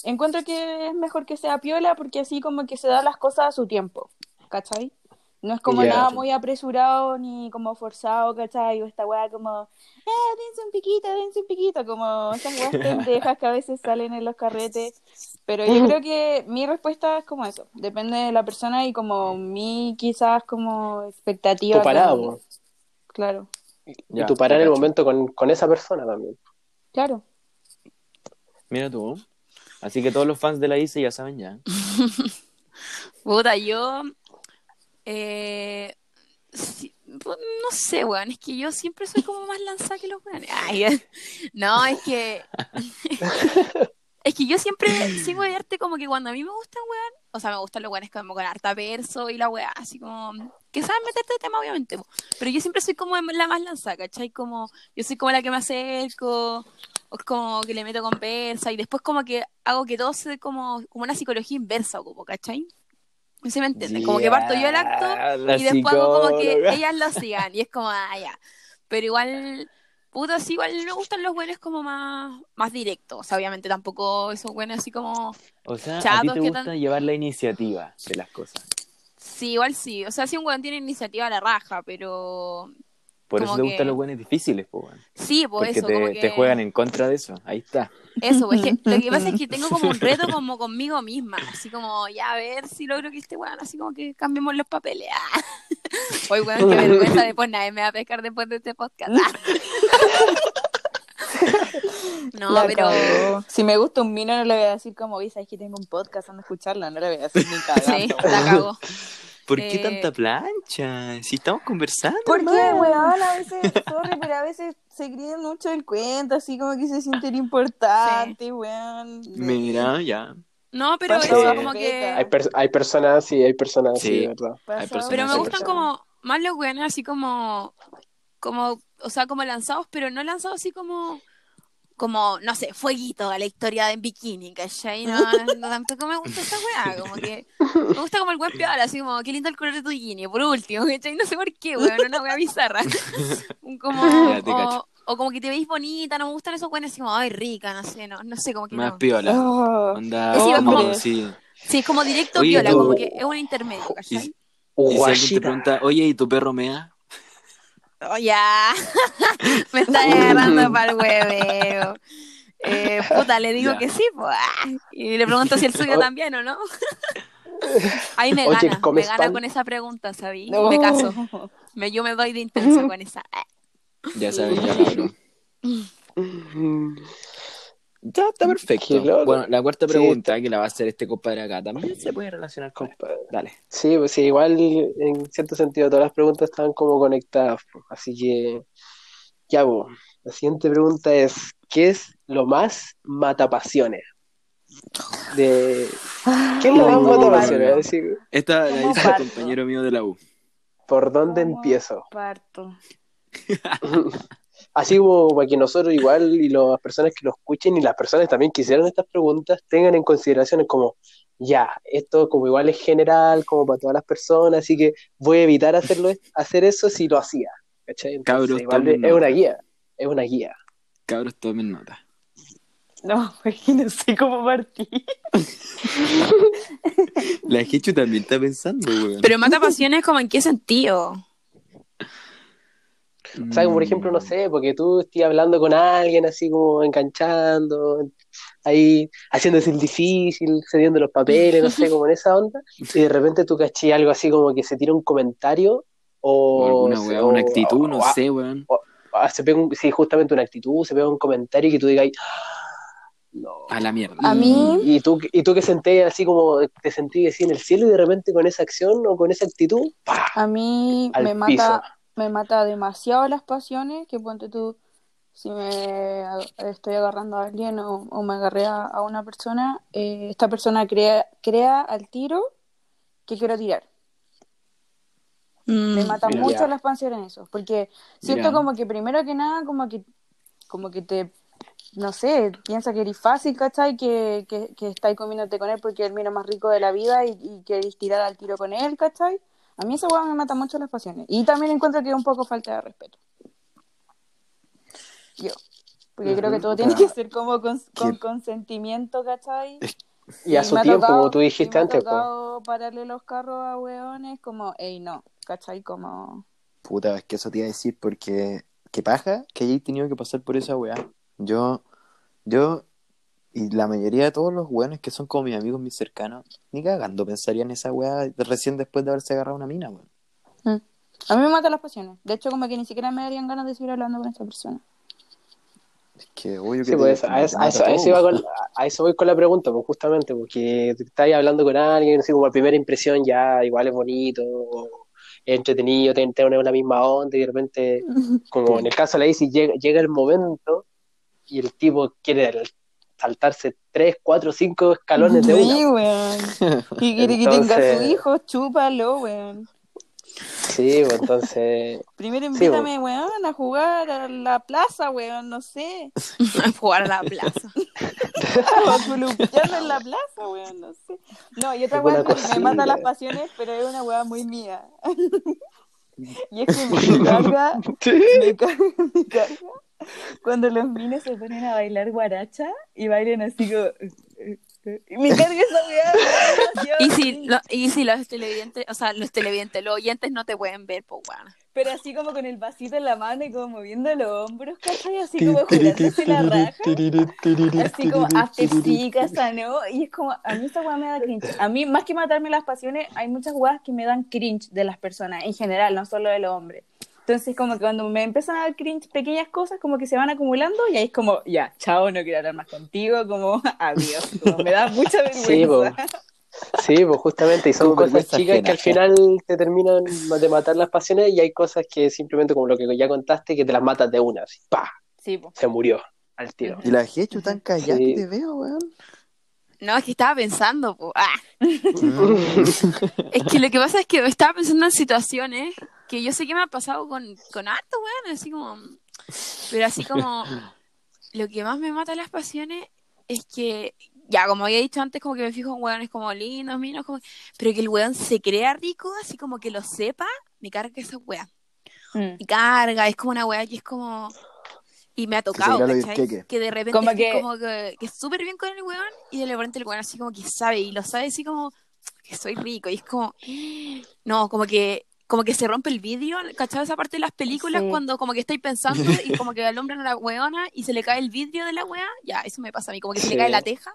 S2: encuentro que es mejor que sea piola porque así como que se da las cosas a su tiempo, ¿cachai? No es como nada muy apresurado ni como forzado, ¿cachai? O esta weá como, eh, dense un piquito, dense un piquito, como esas weas pendejas que a veces salen en los carretes. Pero yo creo que mi respuesta es como eso, depende de la persona y como mi quizás como expectativa.
S1: Tu po.
S2: Claro,
S3: Ya,
S1: y tu parar en el momento con, con esa persona también.
S2: claro.
S3: Mira tú. Así que todos los fans de la ICE ya saben ya.
S4: Puta, yo. Eh, sí, pu- no sé, weón. Es que yo siempre soy como más lanzada que los weones. Ay, no, es que. es que yo siempre sigo de arte como que cuando a mí me gustan, weón. O sea, me gustan los weones como con harta verso y la weá, así como. Que saben meterte de tema, obviamente. Pero yo siempre soy como la más lanzada, ¿cachai? Como. Yo soy como la que me acerco. O como que le meto conversa y después como que hago que todo sea como, como una psicología inversa, como, ¿cachai? ¿Sí me entienden? Como que parto yo el acto y después hago como que ellas lo sigan y es como, ah, ya. Pero igual, puta, sí, igual me gustan los buenos como más, más directos. O sea, obviamente tampoco esos buenos así como,
S3: O sea, a ti
S4: Chatos,
S3: te
S4: ¿qué
S3: gusta llevar la iniciativa de las cosas.
S4: sí, igual sí. O sea, si un weón tiene iniciativa a la raja, pero
S3: Por
S4: Como
S3: eso te
S4: que-
S3: gustan los buenos difíciles, po, weón.
S4: sí,
S3: Porque
S4: eso,
S3: te,
S4: como
S3: te juegan en contra de eso. Ahí está.
S4: Eso, pues, es que lo que pasa es que tengo como un reto como conmigo misma, así como, ya a ver si logro que este weón, así como que cambiemos los papeles. Ah. Oye, weón, qué vergüenza, después nadie me va a pescar después de este podcast. Ah. No,
S2: La
S4: pero...
S2: Si me gusta un vino, no le voy a decir como, oye, sabes que tengo un podcast, anda a escucharla, no le voy a decir ni cagando.
S4: Sí, la cago.
S3: ¿Por qué
S4: Eh,
S3: tanta plancha? Si estamos conversando.
S2: Porque, weón, a veces, sorry, pero a veces se creen mucho el cuento, así como que se sienten importantes, weón.
S3: Mira, ya.
S4: No, pero eso como que...
S1: Hay, per- hay personas, sí, hay personas, sí,
S3: Sí.
S1: de verdad.
S2: Pasa
S3: hay personas
S4: Pero me
S3: Sí,
S4: gustan
S1: sí.
S4: como más los weones así como, como, o sea, como lanzados, pero no lanzados así como, como, no sé, fueguito a la historia de en bikini, ¿cachai? No, no, tampoco me gusta esa weá, como que me gusta como el weón piola, así como, qué lindo el color de tu bikini, por último, ¿cachai? No sé por qué, weón, una weá bizarra. Como, o, o como que te veis bonita, no me gustan esos weones así como, ay, rica, no sé, no, no sé, como que
S3: Más
S4: no.
S3: piola.
S2: Oh,
S3: Onda,
S4: Sí,
S3: como, sí.
S4: Sí, es como directo
S3: Oye,
S4: piola,
S3: tú-
S4: como que es un intermedio, ¿cachai?
S3: Y si alguien te pregunta, oye, ¿y tu perro mea?
S4: Oh, ya. Me está agarrando para el hueveo. Eh, puta, le digo
S3: Ya.
S4: que sí, pues. Y le pregunto si el suyo
S1: Oh.
S4: también o no. Ahí me
S1: Oye,
S4: gana, me
S1: ¿comes
S4: gana
S1: pan?
S4: con esa pregunta, ¿sabí?
S2: no.
S4: Me caso. Me, yo me doy de intenso con esa.
S3: Ya sabes, ya cabrón.
S1: Mm,
S3: Ya está perfecto. Bueno, la cuarta
S1: Sí,
S3: pregunta que la va a hacer este compadre acá también se puede relacionar con. Dale.
S1: Sí, pues sí, igual en cierto sentido todas las preguntas estaban como conectadas, pues, así que ya, pues, la siguiente pregunta es, ¿qué es lo más matapasiones? De... ¿Qué es lo más
S2: ¿Cómo
S1: matapasiones? decir,
S3: Esta la
S2: ¿Cómo
S3: hizo un
S2: parto?
S3: compañero mío de la U.
S1: ¿por dónde
S2: ¿Cómo
S1: empiezo?
S2: Parto.
S1: Así como para que nosotros igual y las personas que lo escuchen y las personas también que hicieron estas preguntas tengan en consideración como, ya, esto como igual es general, como para todas las personas, así que voy a evitar hacerlo, hacer eso si lo hacía. ¿cachai? Entonces,
S3: Cabros,
S1: igual
S3: tomen
S1: es una guía, es una guía.
S3: Cabros, tomen nota.
S2: No, sé cómo partir.
S3: La Hechu también está pensando, weón.
S4: Pero mata pasiones, como en qué sentido?
S1: O sea, como por ejemplo,
S3: Mm.
S1: no sé, porque tú estés hablando con alguien así como enganchando, ahí haciéndose el difícil, cediendo los papeles, no sé, como en esa onda, y de repente tú caché algo así como que se tira un comentario
S3: O
S1: o,
S3: alguna weá, una actitud, no
S1: o-
S3: sé, weón.
S1: se pega un- sí, justamente una actitud, se pega un comentario y que tú digas, "Ah, no.
S3: A la mierda.
S2: A mí-
S1: Y, y tú, y tú que senté así como, te sentí así en el cielo y de repente con esa acción o con esa actitud, ¡pah!
S2: A mí
S1: Al
S2: me
S1: piso.
S2: mata, me mata demasiado las pasiones, que ponte tú, si me estoy agarrando a alguien o, o me agarré a, a una persona, eh, esta persona crea, crea al tiro que quiero tirar. Me
S4: Mm.
S2: mata
S1: Mira.
S2: mucho
S1: Ya.
S2: las pasiones eso, porque siento
S3: Mira.
S2: como que primero que nada, como que, como que te, no sé, piensa que eres fácil, ¿cachai? Que, que, que estáis comiéndote con él porque es el vino más rico de la vida y, y queréis tirar al tiro con él, ¿cachai? A mí esa hueá me mata mucho las pasiones. Y también encuentro que es un poco falta de respeto. Yo. Porque creo que todo tiene que ser como con, con consentimiento, ¿cachai?
S1: Y a
S2: Y
S1: su
S2: me
S1: tiempo,
S2: tocado-
S1: como tú
S2: y
S1: dijiste
S2: me ha
S1: antes, po.
S2: tocado pararle los carros a hueones como, ey, no, ¿cachai? Como...
S3: Puta, es que eso te iba a decir porque qué paja que hayáis tenido que pasar por esa weá. Yo, yo y la mayoría de todos los weones que son como mis amigos, mis cercanos, ni cagando pensarían en esa weá recién después de haberse agarrado una mina, weón.
S2: Mm. A mí me matan las pasiones. De hecho, como que ni siquiera me darían ganas de seguir hablando con esta persona.
S3: Es que obvio que
S1: Sí, pues, a, eso, a,
S3: mata
S1: eso, a
S3: todo,
S1: eso iba
S3: weón.
S1: con- a eso voy con la pregunta, pues justamente, porque estáis hablando con alguien, así como a primera impresión ya igual es bonito, o es entretenido, te te une la misma onda y de repente, como en el caso de la Isi, llega, llega el momento y el tipo quiere saltarse tres, cuatro, cinco escalones de
S2: Sí,
S1: una.
S2: weón. Y quiere que tenga su hijo, chúpalo, weón.
S1: Sí, pues entonces,
S2: Primero
S1: Sí,
S2: invítame, weón, a jugar a la plaza, weón, no sé.
S4: Jugar a la plaza.
S2: A columpiarme en la plaza, weón, no sé. No, y otra que me mata las pasiones, pero es una weá muy mía. Y es que me carga, me carga, me carga cuando los mines se ponen a bailar guaracha y bailan así como... Y me carga esa weá. weón, demasiado
S4: Y si, lo- y si los televidentes, o sea, los televidentes, los oyentes no te pueden ver, pues bueno.
S2: Pero así como con el vasito en la mano y como moviendo los hombros, ¿cachai? Así como jurándose la raja. Así como after sí, ¿no? Y es como, a mí esta weá me da cringe. A mí, más que matarme las pasiones, hay muchas weas que me dan cringe de las personas, en general, no solo de los hombres. Entonces, como que cuando me empiezan a dar cringe pequeñas cosas, como que se van acumulando, y ahí es como, ya, chao, no quiero hablar más contigo, como, adiós. Como me da mucha
S1: Sí, po.
S2: vergüenza.
S1: Sí, pues justamente, y son
S3: Como
S1: cosas chicas
S3: ajena.
S1: que al final te terminan de matar las pasiones y hay cosas que simplemente como lo que ya contaste, que te las matas de una, así, ¡pa!
S2: Sí, po.
S1: Se murió al tiro.
S3: Y la Hechu tan callada
S1: Sí.
S3: que te veo, weón.
S4: No, es que estaba pensando, pues, ah.
S3: Mm.
S4: Es que lo que pasa es que estaba pensando en situaciones que yo sé que me ha pasado con, con harto, weón, así como... Pero así como... Lo que más me mata las pasiones es que... Ya, como había dicho antes, como que me fijo en weones como lindos, minos, como... Pero que el weón se crea rico, así como que lo sepa, me carga esa weá.
S2: Mm.
S4: Me carga, es como una weá que es como... Y me ha tocado,
S3: disqueque.
S4: Que de repente
S2: Como que-
S4: como que, que súper bien con el weón y de repente el weón así como que sabe y lo sabe así como que soy rico y es como no, como que como que se rompe el vidrio, ¿cachai? Esa parte de las películas
S2: Sí.
S4: cuando como que estoy pensando y como que alumbran a la weona y se le cae el vidrio de la wea, ya, eso me pasa a mí, como que se
S1: Sí.
S4: le cae la teja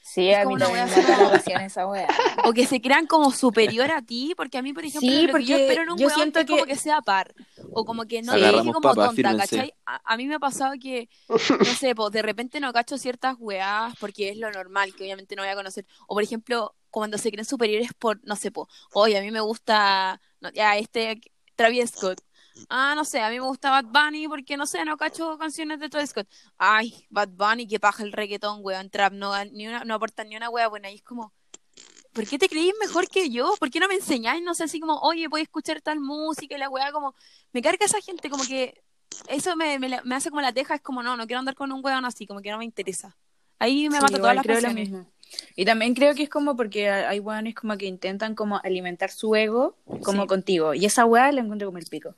S2: Sí,
S4: Es
S2: a mí
S4: una
S2: también
S4: wea
S2: me la esa wea.
S4: o que se crean como superior a ti, porque a mí, por ejemplo,
S2: Sí,
S4: lo que yo
S2: porque
S4: espero en un
S2: yo
S4: weón
S2: siento
S4: es como
S2: que-
S4: que sea par, o como que no
S3: Agarramos
S4: como
S3: papas,
S4: tonta,
S3: fírmense.
S4: ¿cachai? A, a mí me ha pasado que, no sé, pues de repente no cacho ciertas weas porque es lo normal, que obviamente no voy a conocer, o por ejemplo, cuando se creen superiores por, no sé, pues, oye, a mí me gusta, no, ya, este, Travis Scott. Ah, no sé, a mí me gusta Bad Bunny porque, no sé, no cacho canciones de Travis Scott. Ay, Bad Bunny, que paja el reggaetón, weón, trap, no, ni una, no aporta ni una wea buena. Y es como, ¿por qué te creís mejor que yo? ¿Por qué no me enseñáis? No sé, así como, oye, voy a escuchar tal música y la weá, como, me carga esa gente, como que eso me, me, me hace como la teja, es como, no, no quiero andar con un weón así, como que no me interesa. Ahí me
S2: Sí, igual
S4: todas las
S2: mismo. Y también creo que es como porque hay weones como que intentan como alimentar su ego como
S4: Sí.
S2: contigo. Y esa weá la encuentro como el pico.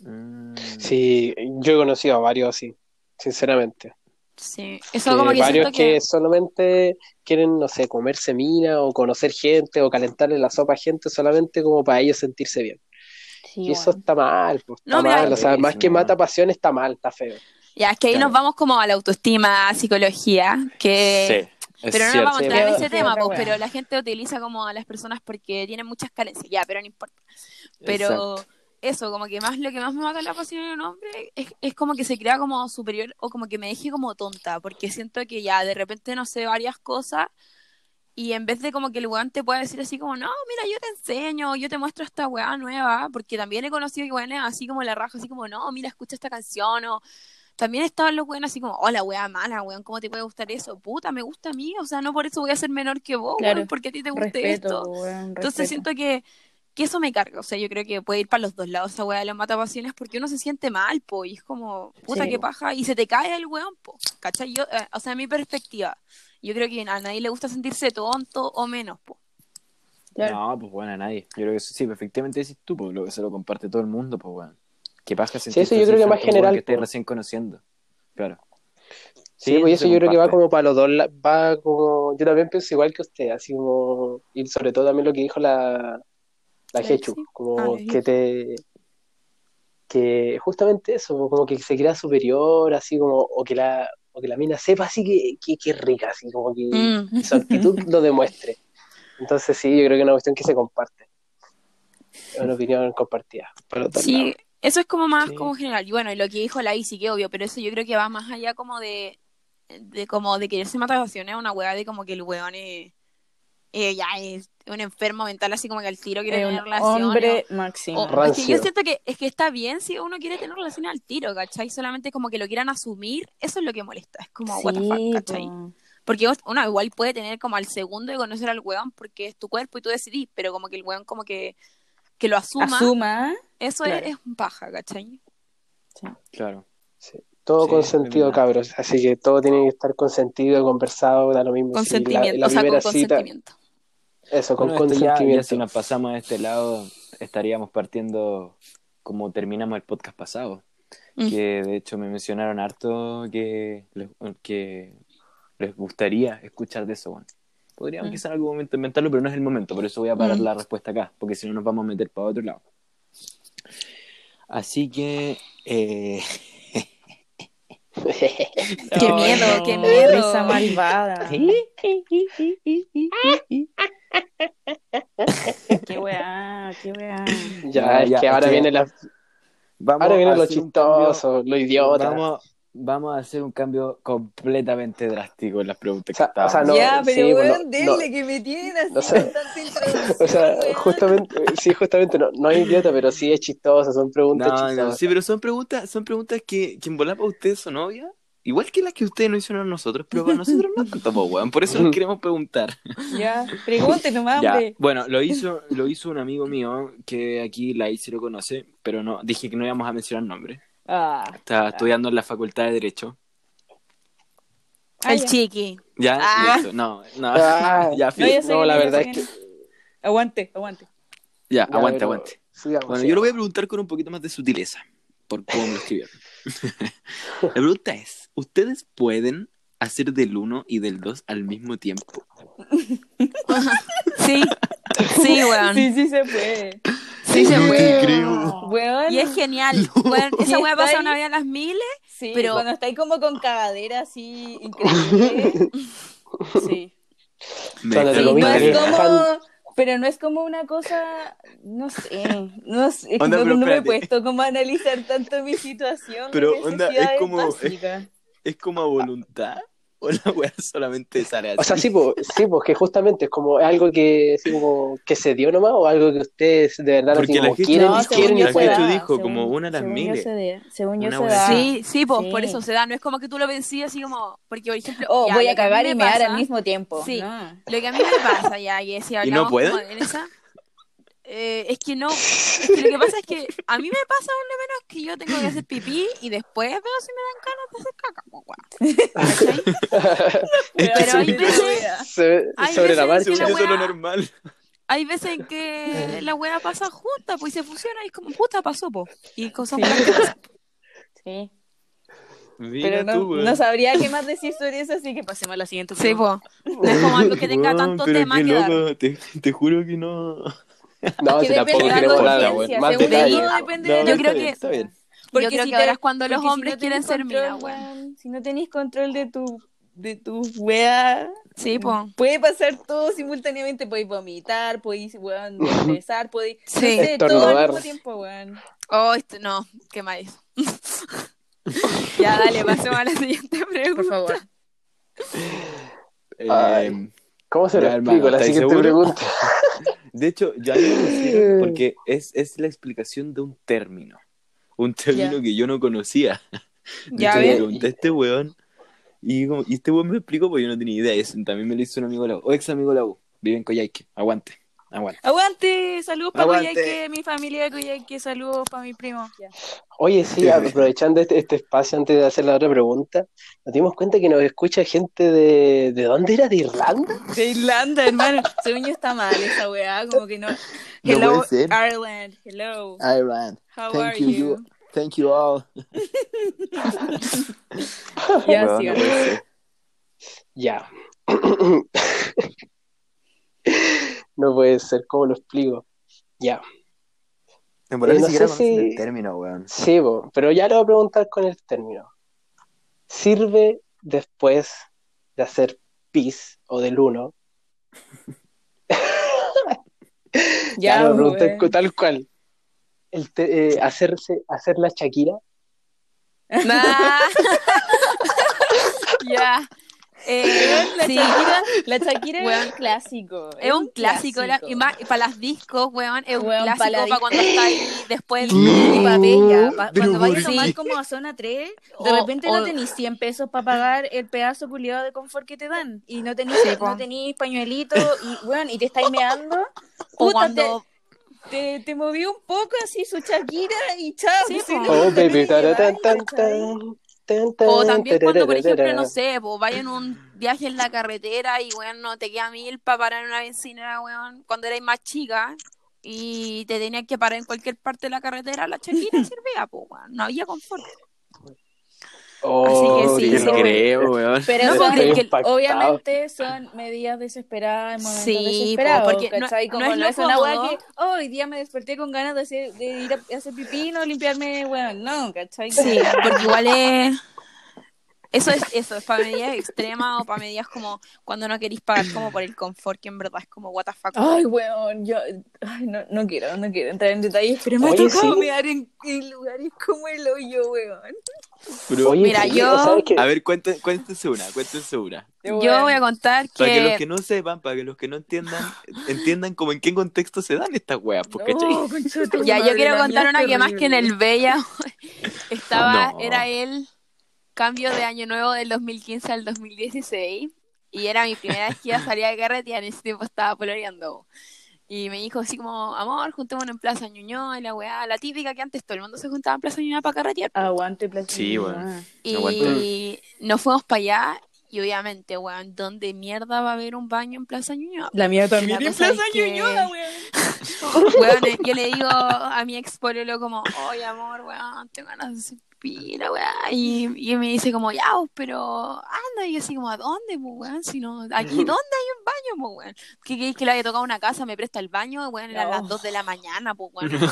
S3: Mm.
S1: Sí, yo he conocido a varios así, sinceramente.
S4: Sí, eso
S1: Que
S4: como que
S1: varios que...
S4: que...
S1: solamente quieren, no sé, comerse mina o conocer gente o calentarle la sopa a gente solamente como para ellos sentirse bien.
S2: Sí,
S1: Y eso está mal, pues, está
S4: No, mira,
S1: mal. O sea, más que mata pasión está mal, está feo.
S4: Ya, es que ahí
S3: Claro.
S4: nos vamos como a la autoestima, a psicología, que...
S3: es
S4: Pero no nos
S3: cierto.
S4: vamos a entrar en ese tema, pues, pero la gente utiliza como a las personas porque tienen muchas carencias, ya, pero no importa. Pero eso, como que más lo que más me mata la pasión en un hombre es, es como que se crea como superior o como que me deje como tonta, porque siento que ya de repente no sé varias cosas y en vez de como que el weón te pueda decir así como, no, mira, yo te enseño, yo te muestro esta weá nueva, porque también he conocido weones así como la raja, así como, no, mira, escucha esta canción, o también estaban los weones así como, hola, weá mala, weón, ¿cómo te puede gustar eso? Puta, me gusta a mí, o sea, no por eso voy a ser menor que vos,
S2: Claro.
S4: weón, porque a ti te guste
S2: Respeto,
S4: esto.
S2: weón,
S4: Entonces siento que, que eso me carga, o sea, yo creo que puede ir para los dos lados esa weá de los matapasiones porque uno se siente mal, po, y es como, puta,
S2: Sí.
S4: qué paja, y se te cae el weón, po, ¿cachai? Yo, eh, o sea, mi perspectiva, yo creo que a nadie le gusta sentirse tonto o menos, po.
S2: Claro.
S3: No, pues bueno, a nadie. Yo creo que sí, efectivamente decís tú, pues lo que se lo comparte todo el mundo, pues bueno. ¿Qué paja sentirse
S1: eso yo creo que más
S3: a
S1: general,
S3: que estés
S1: pues.
S3: recién conociendo. Claro.
S1: Sí, pues eso yo creo que va como para los dos, va como, yo también pienso igual que usted, así como, y sobre todo también lo que dijo la, la Hechu, como
S4: Ah,
S1: que te, que justamente eso, como que se crea superior, así como, o que la, o que la mina sepa así que, que, que es rica, así como que
S4: Mm.
S1: su actitud lo demuestre. Entonces sí, yo creo que es una cuestión que se comparte. Es una opinión compartida. por dos
S4: Sí. Eso es como más
S3: Sí.
S4: como general. Y bueno, y lo que dijo la Isi, que obvio, pero eso yo creo que va más allá como de, de como de quererse matar pasiones, una weá de como que el weón es, eh, ya es un enfermo mental, así como que al tiro quiere
S2: Es
S4: tener relaciones.
S2: hombre
S4: o-
S2: máximo.
S4: o- es que yo siento que es que está bien si uno quiere tener relaciones al tiro, ¿cachai? Solamente como que lo quieran asumir, eso es lo que molesta. Es como, what the fuck,
S2: Sí,
S4: ¿cachai?
S2: po.
S4: Porque vos- uno igual puede tener como al segundo de conocer al weón porque es tu cuerpo y tú decidís, pero como que el weón como que, que lo asuma,
S2: Asuma.
S4: Eso
S2: claro.
S4: es, es un paja, ¿cachai?
S3: Claro.
S1: Sí, Todo
S3: Sí,
S1: consentido,
S3: es verdad.
S1: cabros. Así que todo tiene que estar consentido, conversado, da lo mismo. si la-
S4: Consentimiento,
S1: la
S4: o sea, con
S1: cita-
S4: consentimiento.
S1: Eso, con
S3: Bueno, esto ya, ya
S1: consentimiento.
S3: si nos pasamos a este lado, estaríamos partiendo como terminamos el podcast pasado.
S4: Mm.
S3: Que de hecho me mencionaron harto que les, que les gustaría escuchar de eso, bueno. Podríamos
S2: Mm.
S3: quizá en algún momento inventarlo, pero no es el momento, por eso voy a parar
S4: Mm.
S3: la respuesta acá, porque si no nos vamos a meter para otro lado. Así que eh,
S4: Qué miedo,
S2: no,
S4: qué miedo.
S2: Risa malvada. Qué weá, qué weá.
S1: ya,
S3: Ya,
S1: es
S3: ya,
S1: que ahora viene la,
S3: vamos
S1: ahora viene lo
S3: cambio-
S1: chistoso, lo idiota.
S3: Vamos, vamos a hacer un cambio completamente drástico en las preguntas
S1: O sea,
S3: que
S1: o sea,
S3: estábamos.
S1: no,
S2: ya, pero
S1: sí,
S2: weón,
S1: bueno,
S2: denle
S1: no.
S2: que me tienen así
S1: O sea, O sea, justamente, sí, justamente no, no es idiota, pero sí es chistoso, son preguntas
S3: No, no,
S1: chistosas.
S3: sí, pero son preguntas, son preguntas que, que en volar para ustedes son obvias. Igual que las que ustedes no hicieron a nosotros, pero para nosotros no contamos, weón. Por eso nos queremos preguntar.
S2: Ya, pregunte nomás,
S3: bueno, lo hizo, lo hizo un amigo mío que aquí la se lo conoce, pero no, dije que no íbamos a mencionar nombre.
S2: Ah,
S3: Está estudiando en la Facultad de Derecho.
S2: Ah,
S4: el
S2: ya.
S4: chiqui.
S3: ¿Ya?
S4: Ah.
S3: Listo. No, no.
S1: Ah,
S3: ya,
S2: No, sé
S1: No,
S2: que
S1: la verdad
S2: sé
S1: es
S2: que. Aguante, aguante.
S3: Ya,
S1: ya,
S3: aguante,
S1: pero
S3: aguante.
S1: sigamos,
S3: Bueno, yo lo voy a preguntar con un poquito más de sutileza, por cómo me lo escribieron. La pregunta es, ¿ustedes pueden hacer del 1 y del 2 al mismo tiempo?
S4: Sí, sí, weón.
S2: Sí, sí se puede.
S4: Sí se
S3: No
S4: puede.
S3: te creo.
S2: Weón.
S4: Y es genial. Weón, esa
S2: Y
S4: weá
S2: está
S4: pasa
S2: ahí.
S4: una vez a las miles.
S2: Sí,
S4: pero-
S2: cuando estáis como con cagadera así increíble. Sí.
S3: Me
S2: Sí, no es como, pero no es como una cosa, no sé, no sé, es
S3: Onda,
S2: no, no me he puesto como a analizar tanto mi situación.
S3: Pero, onda, es como-
S2: básica.
S3: ¿Es como a voluntad? ¿O la weá solamente sale así?
S1: O sea, sí, pues, sí, pues que justamente es como algo que, así como, que se dio nomás o algo que ustedes de verdad así
S3: Porque la
S1: como
S3: gente
S1: quieren,
S3: no,
S1: y
S3: según
S1: quieren y
S2: da,
S3: dijo, como una a las
S2: según
S3: miles.
S2: Yo se da, según yo
S3: Una
S2: se da.
S3: así.
S4: Sí, sí, pues
S2: Sí.
S4: por eso se da. No es como que tú lo vencías así como. Porque, por ejemplo.
S2: Oh,
S4: ya,
S2: voy a cagar y
S4: me
S2: mear al
S4: pasa-
S2: mismo tiempo.
S4: Sí.
S2: No.
S4: Lo que a mí me pasa ya, y si
S3: no
S4: hablamos
S3: pueden?
S4: como en esa. Eh, es que no. Es que lo que pasa es que a mí me pasa por lo menos que yo tengo que hacer pipí y después veo si me dan ganas de hacer caca. pues, weón. ¿Cachai?
S3: Es que
S4: Pero hay veces-
S1: Se-
S4: Hay
S1: sobre la
S4: veces
S1: marcha.
S4: la
S3: yo eso es lo normal.
S4: Hay veces en que la wea pasa junta, pues y se fusiona y es como puta pasó, po. Y cosas
S2: Sí.
S4: pasan.
S2: Sí.
S3: Mira
S2: Pero no,
S3: tú,
S2: no sabría qué más decir sobre eso, así que pasemos a la siguiente.
S4: Sí,
S2: pregunta.
S4: pues. No es como algo que tenga tanto
S3: pero
S4: tema
S3: qué
S4: que dar.
S3: loco, te, te juro que no.
S1: No,
S2: Que
S1: si tampoco
S2: depende de la
S1: queremos nada, güey. Más
S2: depende
S3: No,
S4: Yo creo
S3: está bien,
S4: que-
S3: está bien.
S4: Yo creo
S2: si
S4: que ahora es cuando los
S2: porque si
S4: hombres
S2: no
S4: quieren
S2: tenés
S4: ser mina, weón.
S2: Si no tenéis control de tu de tu wea.
S4: Sí, po.
S2: Puede pasar todo simultáneamente, podéis vomitar, podéis, weón, bostezar, podéis, no
S4: Sí.
S2: sé, todo al mismo tiempo, weón.
S4: Oh, esto, no, qué mal ya, dale, pasemos a la siguiente pregunta.
S2: Por favor.
S3: Eh,
S1: Ay. ¿Cómo se lo explico?
S3: hermano,
S1: La
S3: ¿estáis
S1: siguiente
S3: seguros?
S1: pregunta.
S3: De hecho, yo pusieron porque es, es la explicación de un término. Un término que yo no conocía. De
S2: Ya
S3: hecho, le pregunté a este weón y, como- y este weón me explicó porque yo no tenía idea. Y eso también me lo hizo un amigo de la U. O ex amigo de la U. Vive en Coyhaique. Aguante. Aguante.
S2: Aguante, saludos para
S3: Aguante.
S2: Coyhaique, mi familia de Coyhaique, saludos para mi primo. Ya.
S1: Oye, sí, aprovechando este, este espacio antes de hacer la otra pregunta, nos dimos cuenta que nos escucha gente de... ¿De dónde era? ¿De Irlanda?
S2: De Irlanda, hermano. Según yo está mal esa weá, como que no. Hello. Ireland. Hello.
S3: Iran.
S2: How
S3: Thank
S2: are
S3: you, Thank you all.
S2: Ya,
S3: Weón,
S2: sí,
S3: no.
S1: Ya. No puede ser, ¿cómo lo explico? Ya.
S3: En verdad
S1: Eh, no sé si-
S3: el término, weón.
S1: Sí, pero ya lo voy a preguntar con el término. ¿Sirve después de hacer pis o del uno?
S2: Ya,
S1: lo pregunté
S2: weón.
S1: cu- tal cual. El te- eh, hacerse, hacer la Shakira.
S4: Nah. ya. Eh,
S2: La
S4: sí.
S2: Shakira, la Shakira es
S4: Weón.
S2: un clásico.
S4: Es un clásico, la- y más- para las discos, weón, es un
S2: Weón,
S4: clásico para
S2: disco.
S4: cuando está ahí después.
S2: Y pa' Bella, pa- cuando vayas a
S3: ¿por
S2: tomar como a zona 3, de
S4: O-
S2: repente
S4: o-
S2: no tenís 100 pesos para pagar el pedazo culiado de confort que te dan. Y no tenís,
S4: Sí,
S2: no tenís pañuelito y, bueno, y te estáis meando.
S4: O
S2: Puta,
S4: cuando.
S2: te, te, te moví un poco así su Shakira y chao.
S4: Sí,
S1: Oh, baby.
S2: te
S1: tara, tan, tan,
S4: O también cuando, por ejemplo, no sé, pues vayan un viaje en la carretera y, weón, no te queda mil para parar en una bencinera, weón, cuando erais más chica y te tenías que parar en cualquier parte de la carretera, la Shakira servía, pues, weón, no había confort.
S1: Oh,
S4: Así que sí,
S1: qué
S4: sí
S3: creo, weón.
S2: Pero
S4: No, porque que-
S2: obviamente son medidas desesperadas en momentos
S4: Sí,
S2: desesperados.
S4: porque no-
S2: ¿cachai?
S4: no
S2: Como
S4: es
S2: no
S4: lo
S2: es una weá que oh, hoy día me desperté con ganas de, hacer, de ir a hacer pipí no limpiarme, weón. No, ¿cachai?
S4: Sí, porque igual es... Eso es eso, es para medidas extremas o para medidas como cuando no queréis pagar como por el confort, que en verdad es como what the fuck.
S2: Ay, weón, yo ay, no, no quiero, no quiero entrar en detalles, pero me ha tocado
S1: sí.
S2: mear en, en lugares como el hoyo, weón.
S3: Pero,
S1: Oye,
S4: Mira, yo-
S3: a ver, cuéntense, cuéntense una, cuéntense una.
S4: Yo voy a contar
S3: Para que los
S4: que...
S3: que no sepan, para que los que no entiendan, entiendan como en qué contexto se dan estas weas, ¿cachai?
S2: No,
S4: Ya, yo quiero contar una que más que en el Bella estaba,
S3: No.
S4: era el cambio de año nuevo del 2015 al 2016 y era mi primera vez que iba a salir a carretear, en ese tiempo estaba poloreando. Y me dijo así como, amor, juntémonos en Plaza Ñuñoa y la weá, la típica que antes todo el mundo se juntaba en Plaza Ñuñoa para carretear.
S2: Aguante, Plaza
S3: Sí,
S2: Ñuñoa.
S3: weón.
S4: Y
S3: Aguante.
S4: nos fuimos para allá y obviamente, weón, ¿dónde mierda va a haber un baño en Plaza Ñuñoa?
S2: La mía también
S4: La
S2: en Plaza
S4: es que-
S2: Ñuñoa, weón.
S4: Weón, yo le digo a mi ex pololo como, oye amor, weón, tengo ganas de pila. Y, y me dice como, ya, pero anda. Y yo así como, ¿a dónde, pues, weón? Si no, aquí, ¿dónde hay un baño, pues, weón? ¿Qué queréis que le haya tocado una casa? ¿Me presta el baño? Weón,
S2: No.
S4: las 2 de la mañana, pues, weón. no.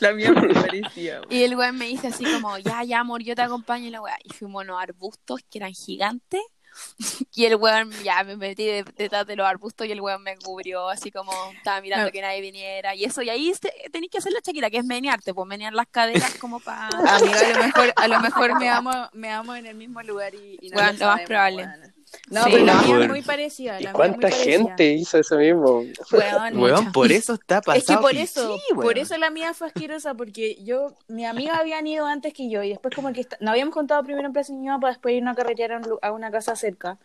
S2: La mía me parecía, weón.
S4: Y el weón me dice así como, ya, ya, amor, yo te acompaño y la weá. Y fuimos a unos arbustos que eran gigantes. Y el weón, ya, me metí de- detrás de los arbustos y el weón me cubrió, así como estaba mirando que nadie viniera. Y eso, y ahí te- tenéis que hacer la Shakira, que es menearte, pues menear las caderas como para...
S2: Amiga, a lo mejor, a lo mejor me amo, me amo en el mismo lugar y, y no
S4: Bueno,
S2: lo
S4: lo más probable.
S2: No,
S4: Sí,
S2: pero la
S4: no.
S2: mía es muy parecida.
S1: ¿Y
S2: la muy
S1: cuánta
S2: parecida.
S1: gente hizo eso mismo?
S2: Weón,
S3: por eso está pasado.
S2: Es que por eso, por eso la mía fue asquerosa, porque yo, mi amiga habían ido antes que yo, y después como que esta- nos habíamos contado primero en Plaza Ñuñoa para después irnos a carretear a, un a una casa cerca.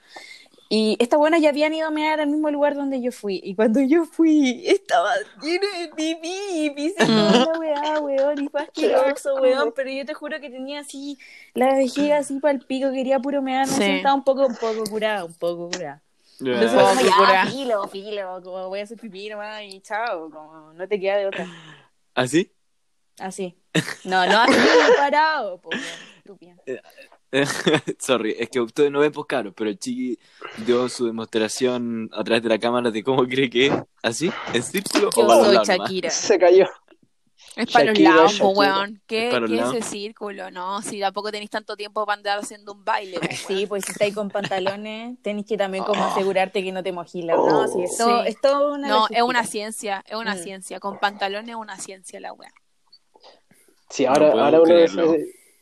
S2: Y estas buenas ya habían ido a mear al mismo lugar donde yo fui. Y cuando yo fui, estaba lleno de pipí y pisé toda la weá, weón. Y fue asqueroso, weón. Pero yo te juro que tenía así la vejiga así para el pico, quería puro mear. No
S4: Sí.
S2: estaba un poco, un poco curada, un poco curada.
S3: Ya.
S2: Entonces como, ya, filo, filo, como voy a hacer pipí nomás y chao, como no te queda de otra.
S3: ¿Así?
S2: Así. No, no así parado, po, weón, estúpida.
S3: Sorry, es que ustedes no ven pues caro, pero el chiqui dio su demostración a través de la cámara de cómo cree que es. ¿Así? ¿En círculo o
S2: Yo soy
S3: más?
S2: Shakira.
S1: Se cayó.
S4: Es para los
S1: Shakira,
S4: lados, po,
S1: Shakira.
S4: weón. ¿Qué,
S3: Es los
S4: qué es
S3: lados.
S4: ese círculo? No, si tampoco tenéis tanto tiempo para andar haciendo un baile. po,
S2: Sí,
S4: weón.
S2: pues si estáis con pantalones, tenéis que también como
S1: Oh.
S2: asegurarte que no te mojilas.
S1: Oh.
S2: No, sí, es todo,
S4: Sí.
S2: es todo una
S4: No, es una ciencia, es una
S2: Mm.
S4: ciencia. Con pantalones es una ciencia la weá.
S1: Sí, ahora,
S3: puedo
S1: ahora, uno,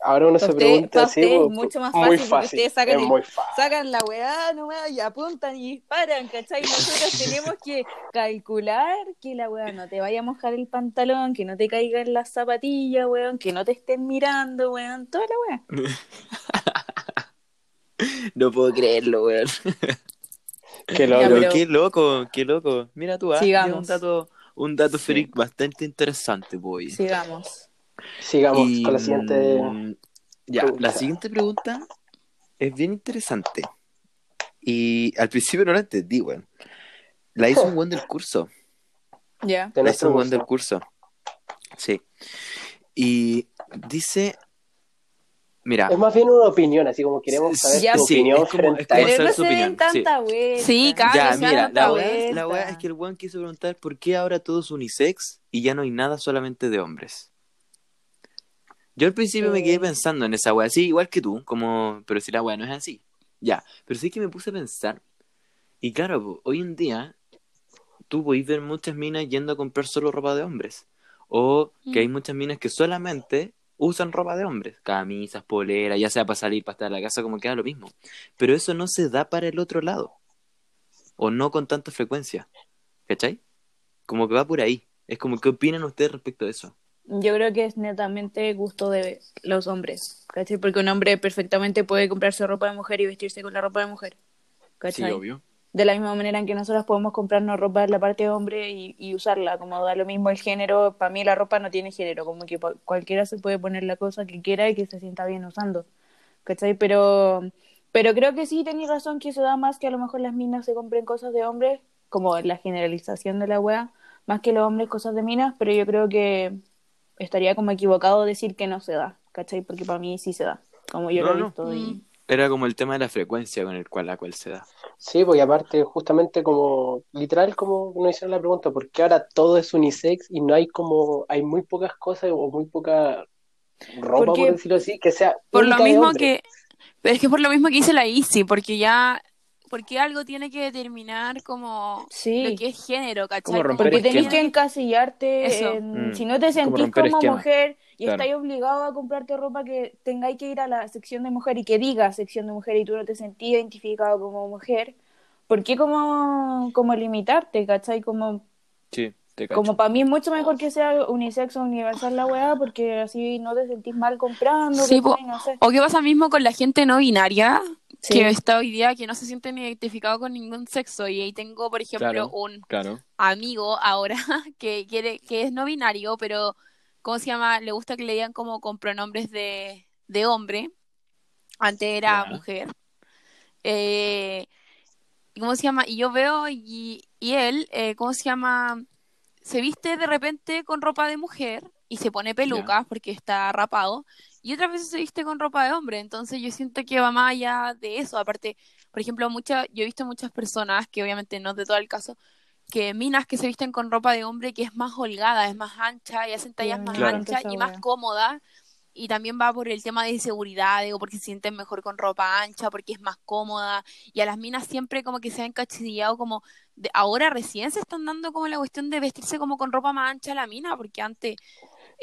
S1: ahora uno se
S2: usted-
S1: pregunta así,
S2: es mucho más
S1: muy
S2: fácil porque
S1: fácil,
S2: ustedes sacan
S1: es muy fácil.
S2: Sacan la weá nomás y apuntan y disparan, ¿cachai? Nosotros tenemos que calcular que la weá no te vaya a mojar el pantalón, que no te caigan las zapatillas, weón, que no te estén mirando, weón, toda la weá.
S3: No puedo creerlo, weón.
S1: Qué loco.
S3: Pero qué loco, qué loco. Mira tú, ah, un dato, un dato
S2: Sí.
S3: freak bastante interesante, boy.
S2: Sigamos.
S1: Sigamos
S3: Y,
S1: con la siguiente.
S3: Ya,
S1: pregunta.
S3: la siguiente pregunta es bien interesante. Y al principio no la entendí, weón. La hizo un buen del curso.
S2: Ya.
S1: de
S3: La hizo un buen del
S1: curso.
S3: Sí. Y dice. Mira.
S1: Es más bien una opinión, así como queremos saber
S2: Ya,
S1: tu
S3: sí,
S1: opinión
S3: es como-
S1: frente
S3: es
S1: a
S3: como
S2: Pero
S3: saber
S2: no
S3: su opinión,
S2: tanta.
S4: Sí, cada
S3: Ya, mira, la weá,
S2: vuelta.
S3: la weá es que el weón quiso preguntar por qué ahora todo es unisex y ya no hay nada solamente de hombres. Yo al principio me quedé pensando en esa weá, sí, igual que tú, como, pero si la weá no es así. Ya, pero sí que me puse a pensar. Y claro, po, hoy en día tú podéis ver muchas minas yendo a comprar solo ropa de hombres. O que
S4: Mm.
S3: hay muchas minas que solamente usan ropa de hombres, camisas, poleras, ya sea para salir, para estar en la casa, como queda lo mismo. Pero eso no se da para el otro lado. O no con tanta frecuencia. ¿Cachai? Como que va por ahí. Es como, ¿qué opinan ustedes respecto a eso?
S2: Yo creo que es netamente gusto de los hombres, ¿cachai? Porque un hombre perfectamente puede comprarse ropa de mujer y vestirse con la ropa de mujer, ¿cachai?
S3: obvio.
S2: De la misma manera en que nosotros podemos comprarnos ropa de la parte de hombre y, y usarla, como da lo mismo el género, para mí la ropa no tiene género, como que cualquiera se puede poner la cosa que quiera y que se sienta bien usando, ¿cachai? Pero, pero creo que sí tenéis razón que se da más que a lo mejor las minas se compren cosas de hombres, como la generalización de la wea, más que los hombres cosas de minas, pero yo creo que estaría como equivocado decir que no se da, ¿cachai? Porque para mí sí se da, como yo
S3: No,
S2: lo he
S3: no.
S2: visto. y-
S4: Mm.
S3: Era como el tema de la frecuencia con el cual la cual se da.
S1: Sí, porque aparte, justamente como, literal, como nos hicieron la pregunta, ¿por qué ahora todo es unisex y no hay como, hay muy pocas cosas o muy poca ropa,
S2: Porque-
S1: por decirlo así, que sea
S4: Por lo mismo que. Pero es que por lo mismo que dice la Easy, porque ya. Porque algo tiene que determinar como
S2: Sí.
S4: lo que es género, ¿cachai?
S2: Porque tenés que encasillarte
S4: Eso.
S2: en-
S3: Mm.
S2: si no te sentís como mujer y
S3: Claro.
S2: estáis obligado a comprarte ropa que tengáis que ir a la sección de mujer y que diga sección de mujer y tú no te sentís identificado como mujer, ¿por qué como, como limitarte, cachai? Como,
S3: Sí, te cacho.
S2: como para mí es mucho mejor que sea unisex o universal la weá porque así no te sentís mal comprando,
S4: Sí,
S2: ¿cachai?
S4: po.
S2: no sé.
S4: O qué pasa mismo con la gente no binaria,
S2: Sí.
S4: que está hoy día que no se sienten identificados con ningún sexo. Y ahí tengo, por ejemplo,
S3: Claro.
S4: un
S3: Claro.
S4: amigo ahora que quiere, que es no binario, pero ¿cómo se llama? Le gusta que le digan como con pronombres de, de hombre. Antes era mujer. Eh, ¿y ¿Cómo se llama? Y yo veo y, y él, eh, ¿cómo se llama? Se viste de repente con ropa de mujer y se pone pelucas porque está rapado. Y otras veces se viste con ropa de hombre. Entonces yo siento que va más allá de eso. Aparte, por ejemplo, muchas, yo he visto muchas personas, que obviamente no es de todo el caso, que minas que se visten con ropa de hombre que es más holgada, es más ancha y hacen tallas
S2: Sí,
S4: más
S2: encanta
S4: anchas y más cómodas. Y también va por el tema de seguridad, o porque se sienten mejor con ropa ancha, porque es más cómoda. Y a las minas siempre como que se han encachillado como... De, ahora recién se están dando como la cuestión de vestirse como con ropa más ancha la mina, porque antes,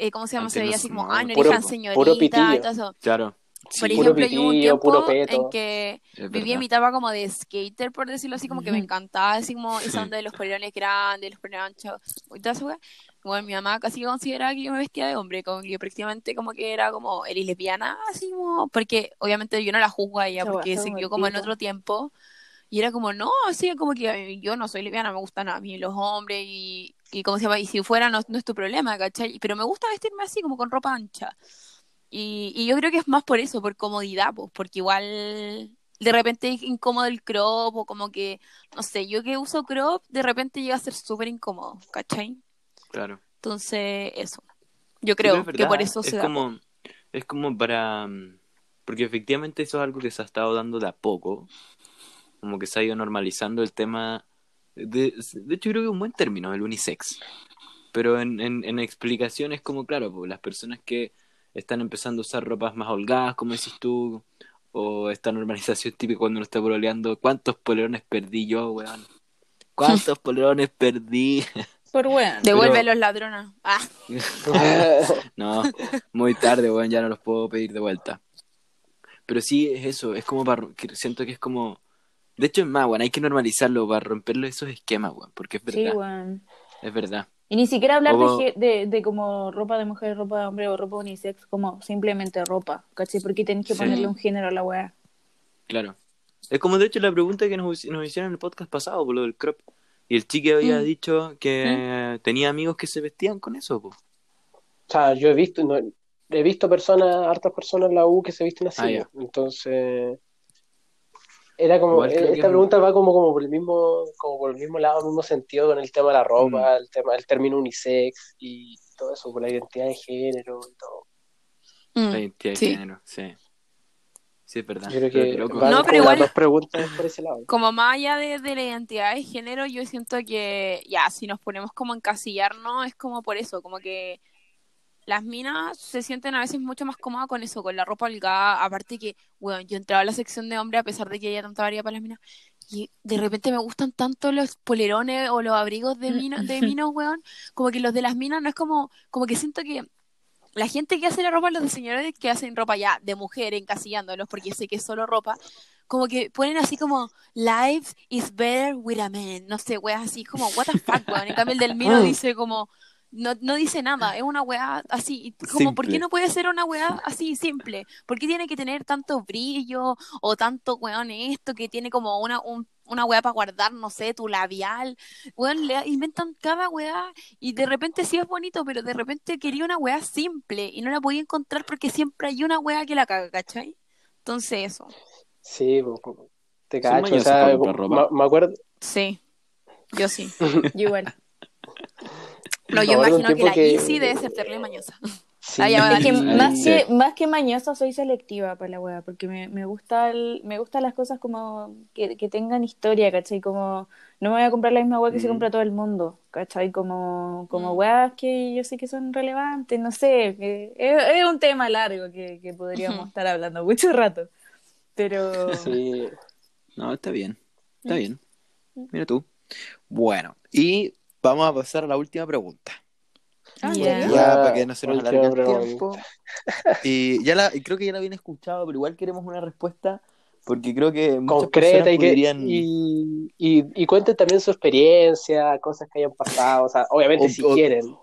S4: eh, ¿cómo se llama?
S3: Antes
S4: se veía así como, ah, no eres tan señorita
S1: pitillo.
S4: todo eso.
S3: Claro.
S4: Por
S3: Sí,
S1: Puro
S4: ejemplo, yo hubo un
S1: pitillo, puro
S4: tiempo
S1: peto.
S4: en que
S3: es
S4: viví en mi etapa como de skater, por decirlo así, como que me encantaba, así como esa onda de los polerones grandes, los polerones anchos, y toda esa. Bueno, mi mamá casi consideraba que yo me vestía de hombre, como que yo prácticamente como que era como, eres lesbiana, así como, porque obviamente yo no la juzgo a ella, porque se crió como en otro tiempo, y era como, no, así como que yo no soy lesbiana, me gustan a mí los hombres, y, y como se llama, y si fuera no, no es tu problema, ¿cachai? Pero me gusta vestirme así, como con ropa ancha. Y, y yo creo que es más por eso, por comodidad, pues, porque igual de repente es incómodo el crop o como que, no sé, yo que uso crop, de repente llega a ser súper incómodo, ¿cachai?
S3: Claro.
S4: Entonces, eso. Yo creo
S3: es
S4: que por eso
S3: es
S4: se da.
S3: como, Es como para... mm, Porque efectivamente eso es algo que se ha estado dando de a poco. Como que se ha ido normalizando el tema... De, de hecho, creo que es un buen término, el unisex. Pero en, en, en explicación es como, claro, pues, las personas que están empezando a usar ropas más holgadas, como decís tú, o esta normalización típica cuando uno está pololeando, ¿cuántos polerones perdí yo, weón? ¿Cuántos polerones perdí?
S2: Por weón.
S4: Devuelve
S3: Pero-
S4: los ladrones. Ah,
S3: No, muy tarde, weón, ya no los puedo pedir de vuelta. Pero sí, es eso, es como para... Siento que es como... De hecho, es más, weón, hay que normalizarlo para romperlo esos esquemas, weón, porque es
S2: Sí,
S3: verdad,
S2: weón.
S3: es verdad.
S2: Y ni siquiera hablar de,
S3: O-
S2: de, de como ropa de mujer, ropa de hombre o ropa unisex, como simplemente ropa, ¿cachai? Porque tenés que
S3: Sí.
S2: ponerle un género a la weá.
S3: Claro. Es como de hecho la pregunta que nos, nos hicieron en el podcast pasado por lo del crop. Y el chique había
S2: Mm.
S3: dicho que tenía amigos que se vestían con eso, po.
S1: O sea, yo he visto, no, he visto personas, hartas personas en la U que se visten así.
S3: Ah.
S1: Entonces, era como, eh,
S3: que
S1: esta
S3: es-
S1: pregunta va como, como por el mismo, como por el mismo lado, el mismo sentido con el tema de la ropa,
S3: Mm.
S1: el tema, el término unisex y todo eso, por la identidad de género y todo.
S3: La
S4: mm,
S3: identidad de género, sí. Sí, es verdad.
S1: Yo creo
S3: Pero
S1: que
S4: No, pero
S1: las
S4: igual-
S1: dos preguntas por ese lado.
S4: Como más allá de, de la identidad de género, yo siento que ya, si nos ponemos como a encasillarnos, es como por eso, como que las minas se sienten a veces mucho más cómodas con eso, con la ropa holgada. Aparte que, bueno, yo entraba a la sección de hombre a pesar de que haya tanta variedad para las minas. Y de repente me gustan tanto los polerones o los abrigos de, mino, de minos, weón. Como que los de las minas no es como, como que siento que la gente que hace la ropa, los diseñadores que hacen ropa ya de mujer, encasillándolos, porque sé que es solo ropa, como que ponen así como Life is better with a man. No sé, weas así como, what the fuck, weón. En cambio, el del mino dice como, no, no dice nada, es una weá así. Como, ¿por qué no puede ser una weá así simple? ¿Por qué tiene que tener tanto brillo o tanto weón esto que tiene como una, un- una weá para guardar, no sé, tu labial? Weón, le inventan cada weá y de repente sí es bonito, pero de repente quería una weá simple y no la podía encontrar porque siempre hay una weá que la caga, ¿cachai? Entonces eso,
S1: Sí, te cacho, o sea, me acuerdo,
S4: sí, yo sí.
S2: Yo igual.
S4: No, yo imagino que la
S1: que-
S4: Yeezy debe ser terrible mañosa.
S1: sí,
S2: Es que más
S3: sí.
S2: que más que mañosa soy selectiva para la wea, porque me, me gusta el- me gustan las cosas como que, que tengan historia, ¿cachai? Como no me voy a comprar la misma wea que se
S3: Mm.
S2: compra todo el mundo, ¿cachai? Como, como
S4: Mm.
S2: weas que yo sé que son relevantes, no sé, que es, es un tema largo que, que podríamos estar hablando mucho rato. Pero
S1: sí.
S3: No, está bien. Está bien. Mira tú. Bueno, y vamos a pasar a la última pregunta.
S2: Ah,
S4: Ya.
S2: ¿en serio?
S3: Ya,
S1: Ya,
S3: para que no se nos alargue el tiempo. Y ya la, y creo que ya la habían escuchado, pero igual queremos una respuesta porque creo que muchas
S1: concreta y, que,
S3: podrían...
S1: y, y, y cuenten también su experiencia, cosas que hayan pasado, o sea, obviamente
S3: O-
S1: si
S3: o-
S1: quieren,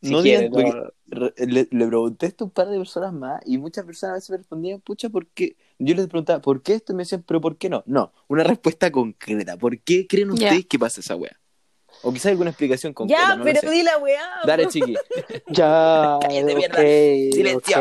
S1: si
S3: no
S1: quieren,
S3: digan,
S1: no-
S3: Le, le pregunté esto a un par de personas más y muchas personas a veces me respondían, pucha, ¿por qué? Yo les preguntaba, ¿por qué esto? Y me decían, ¿pero por qué no? No, una respuesta concreta. ¿Por qué creen ustedes que pasa esa wea? O quizás alguna explicación concreta,
S2: Ya,
S3: no
S2: pero di la weá.
S3: Dale, chiqui.
S1: Ya,
S3: Cállate, mierda.
S1: ok,
S3: Silencio.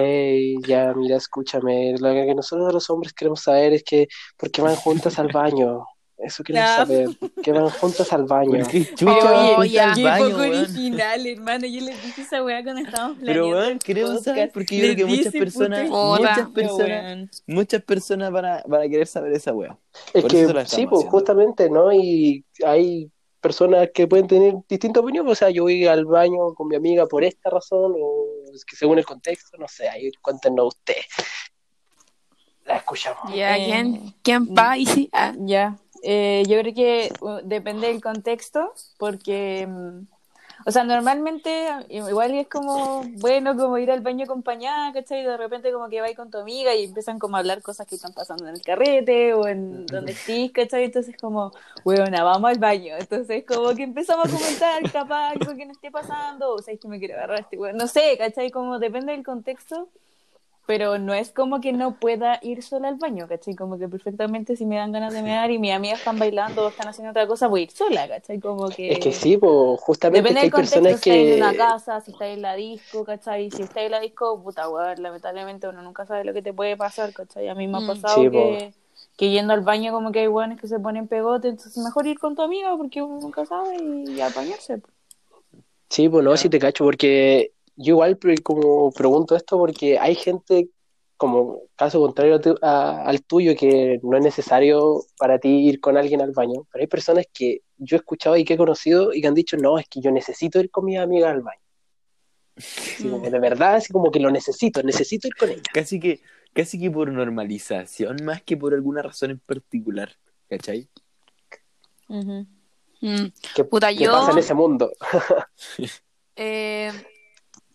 S1: ya, mira, escúchame, lo que nosotros los hombres queremos saber es que, ¿por qué van juntas al baño? Eso queremos
S2: Ya.
S1: saber, que van juntas al baño.
S3: ¿Por qué
S2: Oye,
S3: chucha
S4: Oye,
S3: van
S4: ya,
S3: al
S2: Qué
S3: baño,
S2: poco
S3: weón?
S2: original, hermano. Yo les dije esa weá cuando estábamos
S3: Pero
S2: planeando
S3: weón,
S2: el
S3: queremos
S2: podcast.
S3: saber porque yo
S2: Les
S3: creo que muchas personas, muchas personas,
S2: weón.
S3: muchas personas van a, van a querer saber esa wea.
S1: Es
S3: Por
S1: que sí, pues justamente, ¿no? Y hay personas que pueden tener distintas opiniones, o sea, yo voy al baño con mi amiga por esta razón, o es que según el contexto, no sé, ahí cuéntenos usted. La escuchamos.
S4: Ya,
S2: Eh,
S4: ¿quién, quién va? Y sí, ah,
S2: Ya, Eh, yo creo que uh, depende del contexto, porque, mm, o sea, normalmente igual es como, bueno, como ir al baño acompañada, ¿cachai? Y de repente como que vais con tu amiga y empiezan como a hablar cosas que están pasando en el carrete o en donde estés, ¿cachai? Entonces como, bueno, vamos al baño. Entonces como que empezamos a comentar capaz algo que no esté pasando, o sea, es que me quiero agarrar este weón, no sé, ¿cachai? Como depende del contexto. Pero no es como que no pueda ir sola al baño, ¿cachai? Como que perfectamente si me dan ganas de mear y mis amigas están bailando o están haciendo otra cosa, voy a ir sola, ¿cachai? Como que...
S1: Es que sí, pues justamente
S2: Depende
S1: es que hay
S2: del contexto,
S1: personas
S2: si estáis en una
S1: que...
S2: casa, si estáis en la disco, ¿cachai? Si estáis en la disco, puta, weón, lamentablemente uno nunca sabe lo que te puede pasar, ¿cachai? A mí me ha
S4: Mm.
S2: pasado
S1: Sí,
S2: que, que yendo al baño como que hay weones que se ponen pegote, entonces mejor ir con tu amiga porque uno nunca sabe y apañarse.
S1: Sí, pues no, sí te cacho, porque yo igual como pregunto esto porque hay gente como caso contrario a tu- a- al tuyo, que no es necesario para ti ir con alguien al baño, pero hay personas que yo he escuchado y que he conocido y que han dicho, no, es que yo necesito ir con mis amigas al baño. Así como, de verdad, así como que lo necesito, necesito ir con ella.
S3: Casi que, casi que por normalización, más que por alguna razón en particular. ¿Cachai?
S2: Ujú.
S4: Mm.
S1: ¿Qué,
S4: Puta,
S1: qué
S4: yo-
S1: pasa en ese mundo?
S4: Eh,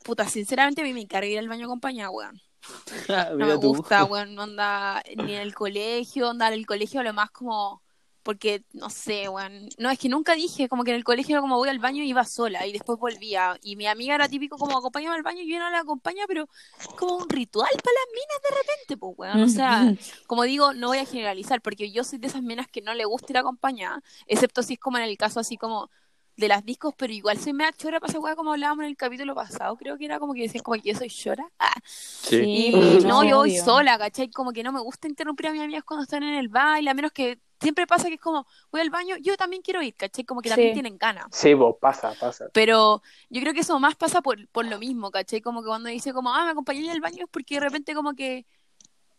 S4: puta, sinceramente a mí me encarga ir al baño acompañada, weón. No me
S3: tú.
S4: gusta, weón, no anda ni en el colegio, andar en el colegio lo más como, porque, no sé, weón, no, es que nunca dije, como que en el colegio como voy al baño iba sola y después volvía, y mi amiga era típico como acompañaba al baño y yo no la acompaña, pero es como un ritual para las minas de repente, pues, weón, o sea, como digo, no voy a generalizar, porque yo soy de esas minas que no le gusta ir acompañada, excepto si es como en el caso así como de las discos, pero igual soy mea chora para esa weá como hablábamos en el capítulo pasado, creo que era como que decían como que yo soy chora, ah,
S3: Sí.
S4: y no, yo voy sola, ¿cachai? Como que no me gusta interrumpir a mis amigas cuando están en el baile, a menos que siempre pasa que es como, voy al baño, yo también quiero ir, ¿cachai? Como que también
S2: Sí.
S4: tienen ganas.
S1: Sí, vos, pasa, pasa.
S4: Pero yo creo que eso más pasa por, por lo mismo, ¿cachai? Como que cuando dice como, ah, me acompañé al baño es porque de repente como que,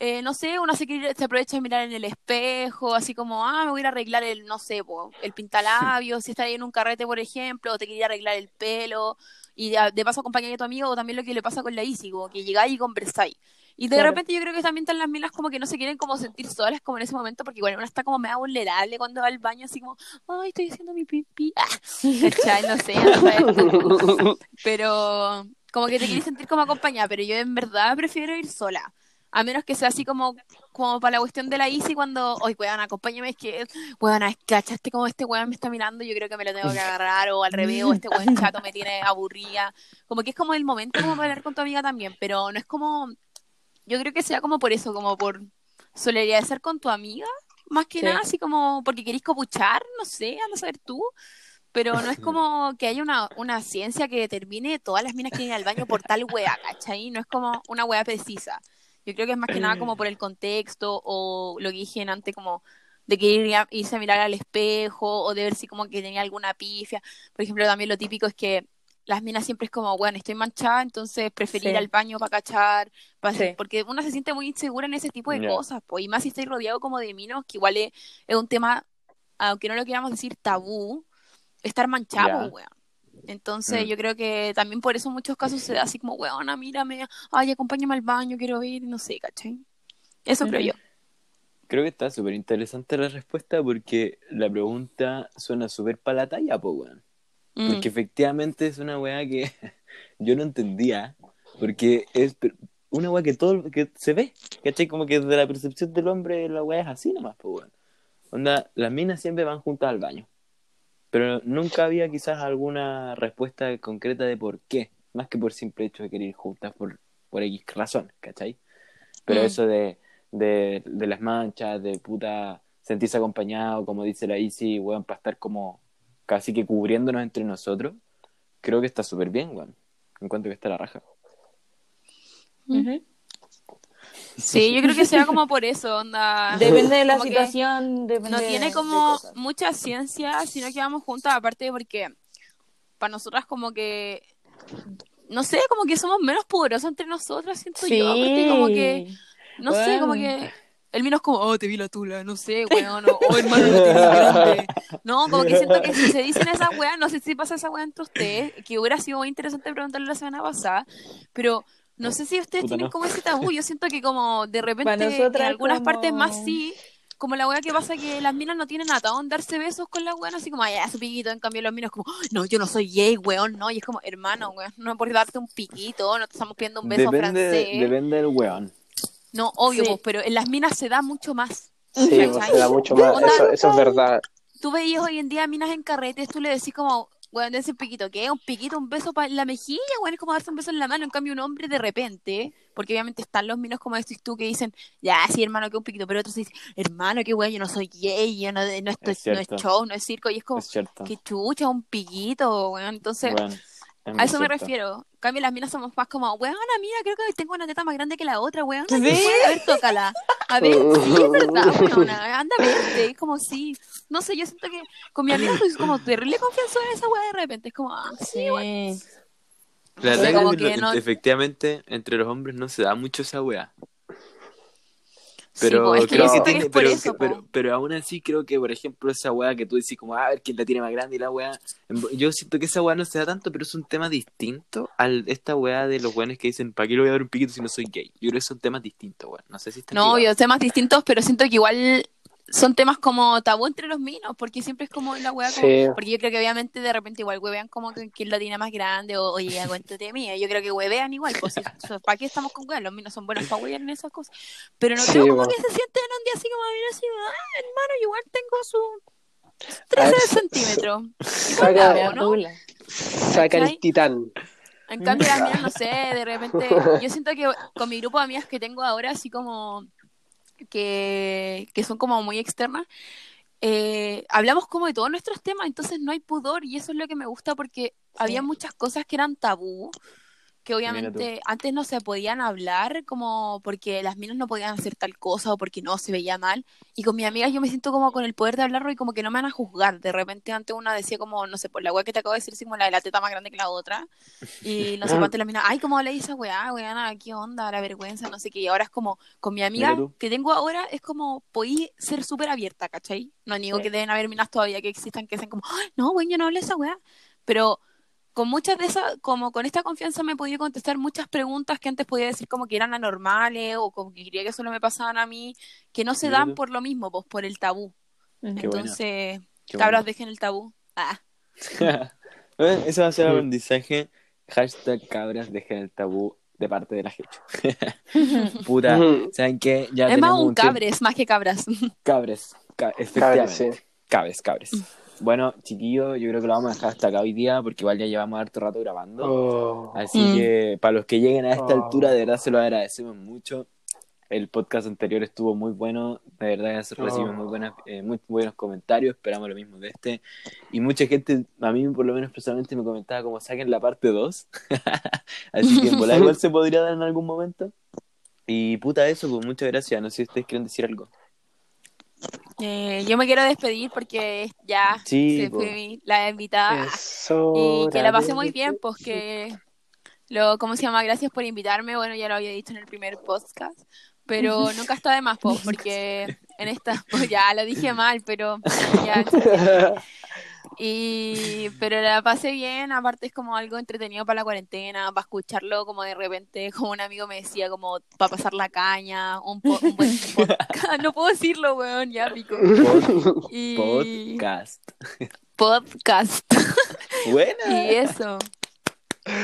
S4: eh, no sé, uno se, quiere- se aprovecha de mirar en el espejo, así como, ah, me voy a ir a arreglar el, no sé, po, el pintalabios, si estás ahí en un carrete, por ejemplo, o te quería arreglar el pelo, y de, de paso acompañar a tu amigo, o también lo que le pasa con la Isi, como que llegáis y conversáis. Y de
S2: Claro.
S4: repente yo creo que también están las minas como que no se quieren como sentir solas como en ese momento, porque igual una está como mega vulnerable cuando va al baño, así como, ay, estoy haciendo mi pipí. Ah, ¿cachai? No sé, no sé. Pero como que te quieres sentir como acompañada, pero yo en verdad prefiero ir sola. A menos que sea así como, como para la cuestión de la Easy cuando, oye, weón, acompáñame, es que, weón, cachaste como este weón me está mirando, yo creo que me lo tengo que agarrar, o al revés, o este weón chato me tiene aburrida. Como que es como el momento como para hablar con tu amiga también, pero no es como, yo creo que sea como por eso, como por solidarizar con tu amiga, más que
S2: Sí.
S4: nada, así como porque querís copuchar, no sé, anda a saber tú. Pero no es como que haya una, una ciencia que determine todas las minas que vienen al baño por tal wea, ¿cachai? No es como una wea precisa. Yo creo que es más que nada como por el contexto o lo que dije antes, como de que ir a- irse a mirar al espejo o de ver si como que tenía alguna pifia. Por ejemplo, también lo típico es que las minas siempre es como, bueno, estoy manchada, entonces preferir ir al baño para cachar, pa-
S2: Sí.
S4: porque una se siente muy insegura en ese tipo de cosas, pues, y más si estoy rodeado como de minos, que igual es, es un tema, aunque no lo queramos decir tabú, estar manchado, weón. Entonces
S3: Mm.
S4: yo creo que también por eso en muchos casos se da así como, weona, mírame, ay, acompáñame al baño, quiero ir, no sé, ¿cachai? Eso creo
S2: Ujú.
S4: yo.
S3: Creo que está súper interesante la respuesta porque la pregunta suena súper para la talla, po, weón.
S4: Mm.
S3: Porque efectivamente es una weá que yo no entendía. Porque es una weá que todo que se ve. ¿Cachai? Como que desde la percepción del hombre la weá es así nomás, pues weón. Onda, las minas siempre van juntas al baño. Pero nunca había quizás alguna respuesta concreta de por qué. Más que por simple hecho de querer ir juntas por, por X razón, ¿cachai? Pero
S4: Mm.
S3: eso de, de, de las manchas, de puta sentirse acompañado, como dice la Isi, weón, para estar como casi que cubriéndonos entre nosotros, creo que está súper bien, weón. Encuentro que está la raja.
S4: Sí, yo creo que sea como por eso, onda.
S2: Depende de la
S4: Como
S2: situación, depende
S4: No tiene como mucha ciencia, sino que vamos juntas, aparte porque para nosotras como que, no sé, como que somos menos poderosas entre nosotras, siento yo, aparte como que, no sé, como
S2: Bueno.
S4: que el mío es como, oh, te vi la tula, no sé, weón, o oh, hermano, no te vi grande. No, como que siento que si se dicen esas weas, no sé si pasa esa wea entre ustedes, que hubiera sido muy interesante preguntarle la semana pasada, pero no sé si ustedes
S3: Puta,
S4: tienen
S3: no.
S4: como ese tabú, yo siento que como de repente en algunas
S2: como-
S4: partes más sí, como la wea que pasa que las minas no tienen atado en darse besos con las weas, así como, ay, su piquito, en cambio los minos como, no, yo no soy gay, weón, no, y es como, hermano, weón, no por darte un piquito, no te estamos pidiendo un beso
S3: Depende,
S4: francés,
S3: depende del weón.
S4: no, obvio,
S2: Sí.
S4: pues, pero en las minas se da mucho más.
S1: Sí, pues, se da mucho más. Eso, eso es verdad.
S4: Tú veías hoy en día minas en carretes, tú le decís como, weón, ese piquito, ¿qué? Un piquito, un beso para la mejilla, weón, es como darse un beso en la mano. En cambio, un hombre de repente, porque obviamente están los minos como decís tú que dicen, ya, sí, hermano, que un piquito, pero otros dicen, hermano, que weón, yo no soy gay, yo no, no, esto
S3: Es
S4: no es show, no es circo, y es como,
S3: Es
S4: que chucha, un piquito, weón. Entonces,
S3: es
S4: a eso me refiero. En cambio, las minas somos más como, weón, mira, creo que tengo una teta más grande que la otra, weón.
S2: ¿Sí?
S4: A ver, tócala. A ver, sí, es verdad, weón. Anda verte. Es como, sí. No sé, yo siento que con mi amiga soy como terrible confianza en esa weá de repente. Es como, ah, sí, weón.
S2: Sí.
S3: La verdad
S4: como
S3: que
S4: que
S3: lo-
S4: no-
S3: efectivamente entre los hombres no se da mucho esa weá. Pero
S4: po, es que
S3: creo
S4: yo
S3: que
S4: siento que
S3: tiene,
S4: es
S3: pero, pero, pero aún así creo que, por ejemplo, esa weá que tú decís como, a ver quién la tiene más grande y la weá, yo siento que esa weá no se da tanto, pero es un tema distinto a esta weá de los weones que dicen, ¿para qué le voy a dar un piquito si no soy gay? Yo creo que son temas distintos, weón. No sé si están
S4: No, obvio, temas distintos, pero siento que igual son temas como tabú entre los minos, porque siempre es como la como-
S1: Sí.
S4: porque yo creo que obviamente de repente igual huevean como que quién la tiene más grande, o oye, aguántate mía, yo creo que huevean igual, pues ¿para qué estamos con weas? Los minos son buenos para huevear en esas cosas, pero no
S1: Sí,
S4: creo como que se sienten un día así como, mira, así, ah, hermano, yo igual tengo su
S1: A
S4: 13
S1: ver,
S4: centímetros,
S1: Saca,
S4: ¿no?
S1: Saca el titán.
S4: En cambio, las mías, no sé, de repente, yo siento que con mi grupo de amigas que tengo ahora, así como que, que son como muy externas, eh, hablamos como de todos nuestros temas, entonces no hay pudor y eso es lo que me gusta porque había muchas cosas que eran tabú, que obviamente antes no se podían hablar como porque las minas no podían hacer tal cosa o porque no se veía mal. Y con mis amigas yo me siento como con el poder de hablarlo y como que no me van a juzgar, de repente antes una decía como, no sé, por la weá que te acabo de decir, así como la de la teta más grande que la otra. Y no sé cuánto la mina, ay, ¿cómo le esa weá, weá, qué onda, la vergüenza, no sé qué, y ahora es como, con mi amiga que tengo ahora, es como, podí ser súper abierta, ¿cachai? No digo
S2: Sí.
S4: que deben haber minas todavía que existan que sean como, no, weón, yo no hablé esa weá, pero con muchas de esas, como con esta confianza me he podido contestar muchas preguntas que antes podía decir como que eran anormales o como que quería que solo me pasaban a mí, que no se dan por lo mismo, pues por el tabú.
S3: Qué.
S4: Entonces, cabras,
S3: bueno.
S4: dejen el tabú. Ah.
S3: Eh, Eso va a ser el aprendizaje. Hashtag cabras, dejen el tabú de parte de la Hecho. Puta. ¿saben qué? Ya
S4: es más un
S3: tiempo-
S4: cabres, más que cabras.
S3: Cabres, ca-
S1: Cabres,
S3: efectivamente.
S1: sí.
S3: Cabres, cabres. Bueno, chiquillos, yo creo que lo vamos a dejar hasta acá hoy día porque igual ya llevamos harto rato grabando.
S1: Oh.
S3: Así
S4: Mm.
S3: que para los que lleguen a esta
S1: Oh.
S3: altura, de verdad se lo agradecemos mucho. El podcast anterior estuvo muy bueno, de verdad recibimos
S1: Oh.
S3: muy, buenas, eh, muy buenos comentarios, esperamos lo mismo de este. Y mucha gente, a mí por lo menos personalmente me comentaba como saquen la parte 2. Así que en volar igual se podría dar en algún momento. Y puta eso, pues muchas gracias. No sé si ustedes quieren decir algo.
S4: Eh, yo me quiero despedir porque ya
S3: Sí,
S4: se mi- la invitada. Y que la pasé muy bien, pues que lo, ¿cómo se llama? Gracias por invitarme. Bueno, ya lo había dicho en el primer podcast, pero nunca está de más, pues, porque en esta, pues ya lo dije mal, pero ya. Y, pero la pasé bien, aparte es como algo entretenido para la cuarentena, para escucharlo como de repente, como un amigo me decía, como para pasar la caña, un, po- un buen podcast. No puedo decirlo, weón, ya pico.
S3: Pod-
S4: Y
S3: podcast.
S4: podcast.
S3: Buena.
S4: Y eso.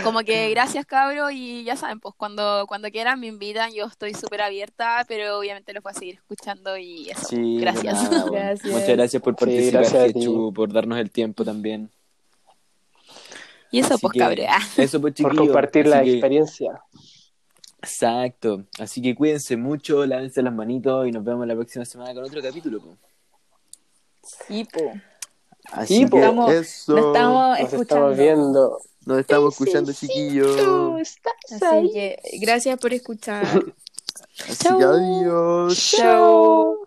S4: Como que gracias, cabro, y ya saben, pues cuando, cuando quieran me invitan, yo estoy súper abierta, pero obviamente los voy a seguir escuchando y eso.
S3: Sí,
S4: gracias.
S3: nada, bueno.
S2: Gracias.
S3: Muchas gracias por
S1: Sí,
S3: participar,
S1: gracias.
S3: Hechu, por darnos el tiempo también.
S4: Y eso,
S3: Así
S4: pues,
S3: que,
S4: cabro.
S3: Eso pues,
S1: Por compartir
S3: Así
S1: la
S3: que-
S1: experiencia.
S3: Exacto. Así que cuídense mucho, lávense las manitos y nos vemos la próxima semana con otro capítulo. po.
S2: Sí, po.
S3: Así
S1: Sí,
S3: que.
S2: Estamos-
S3: eso.
S2: Nos estamos
S1: Nos
S2: escuchando.
S1: estamos viendo.
S3: Nos estamos escuchando, chiquillos.
S2: Así que gracias por escuchar.
S3: Así que adiós.
S2: Chao.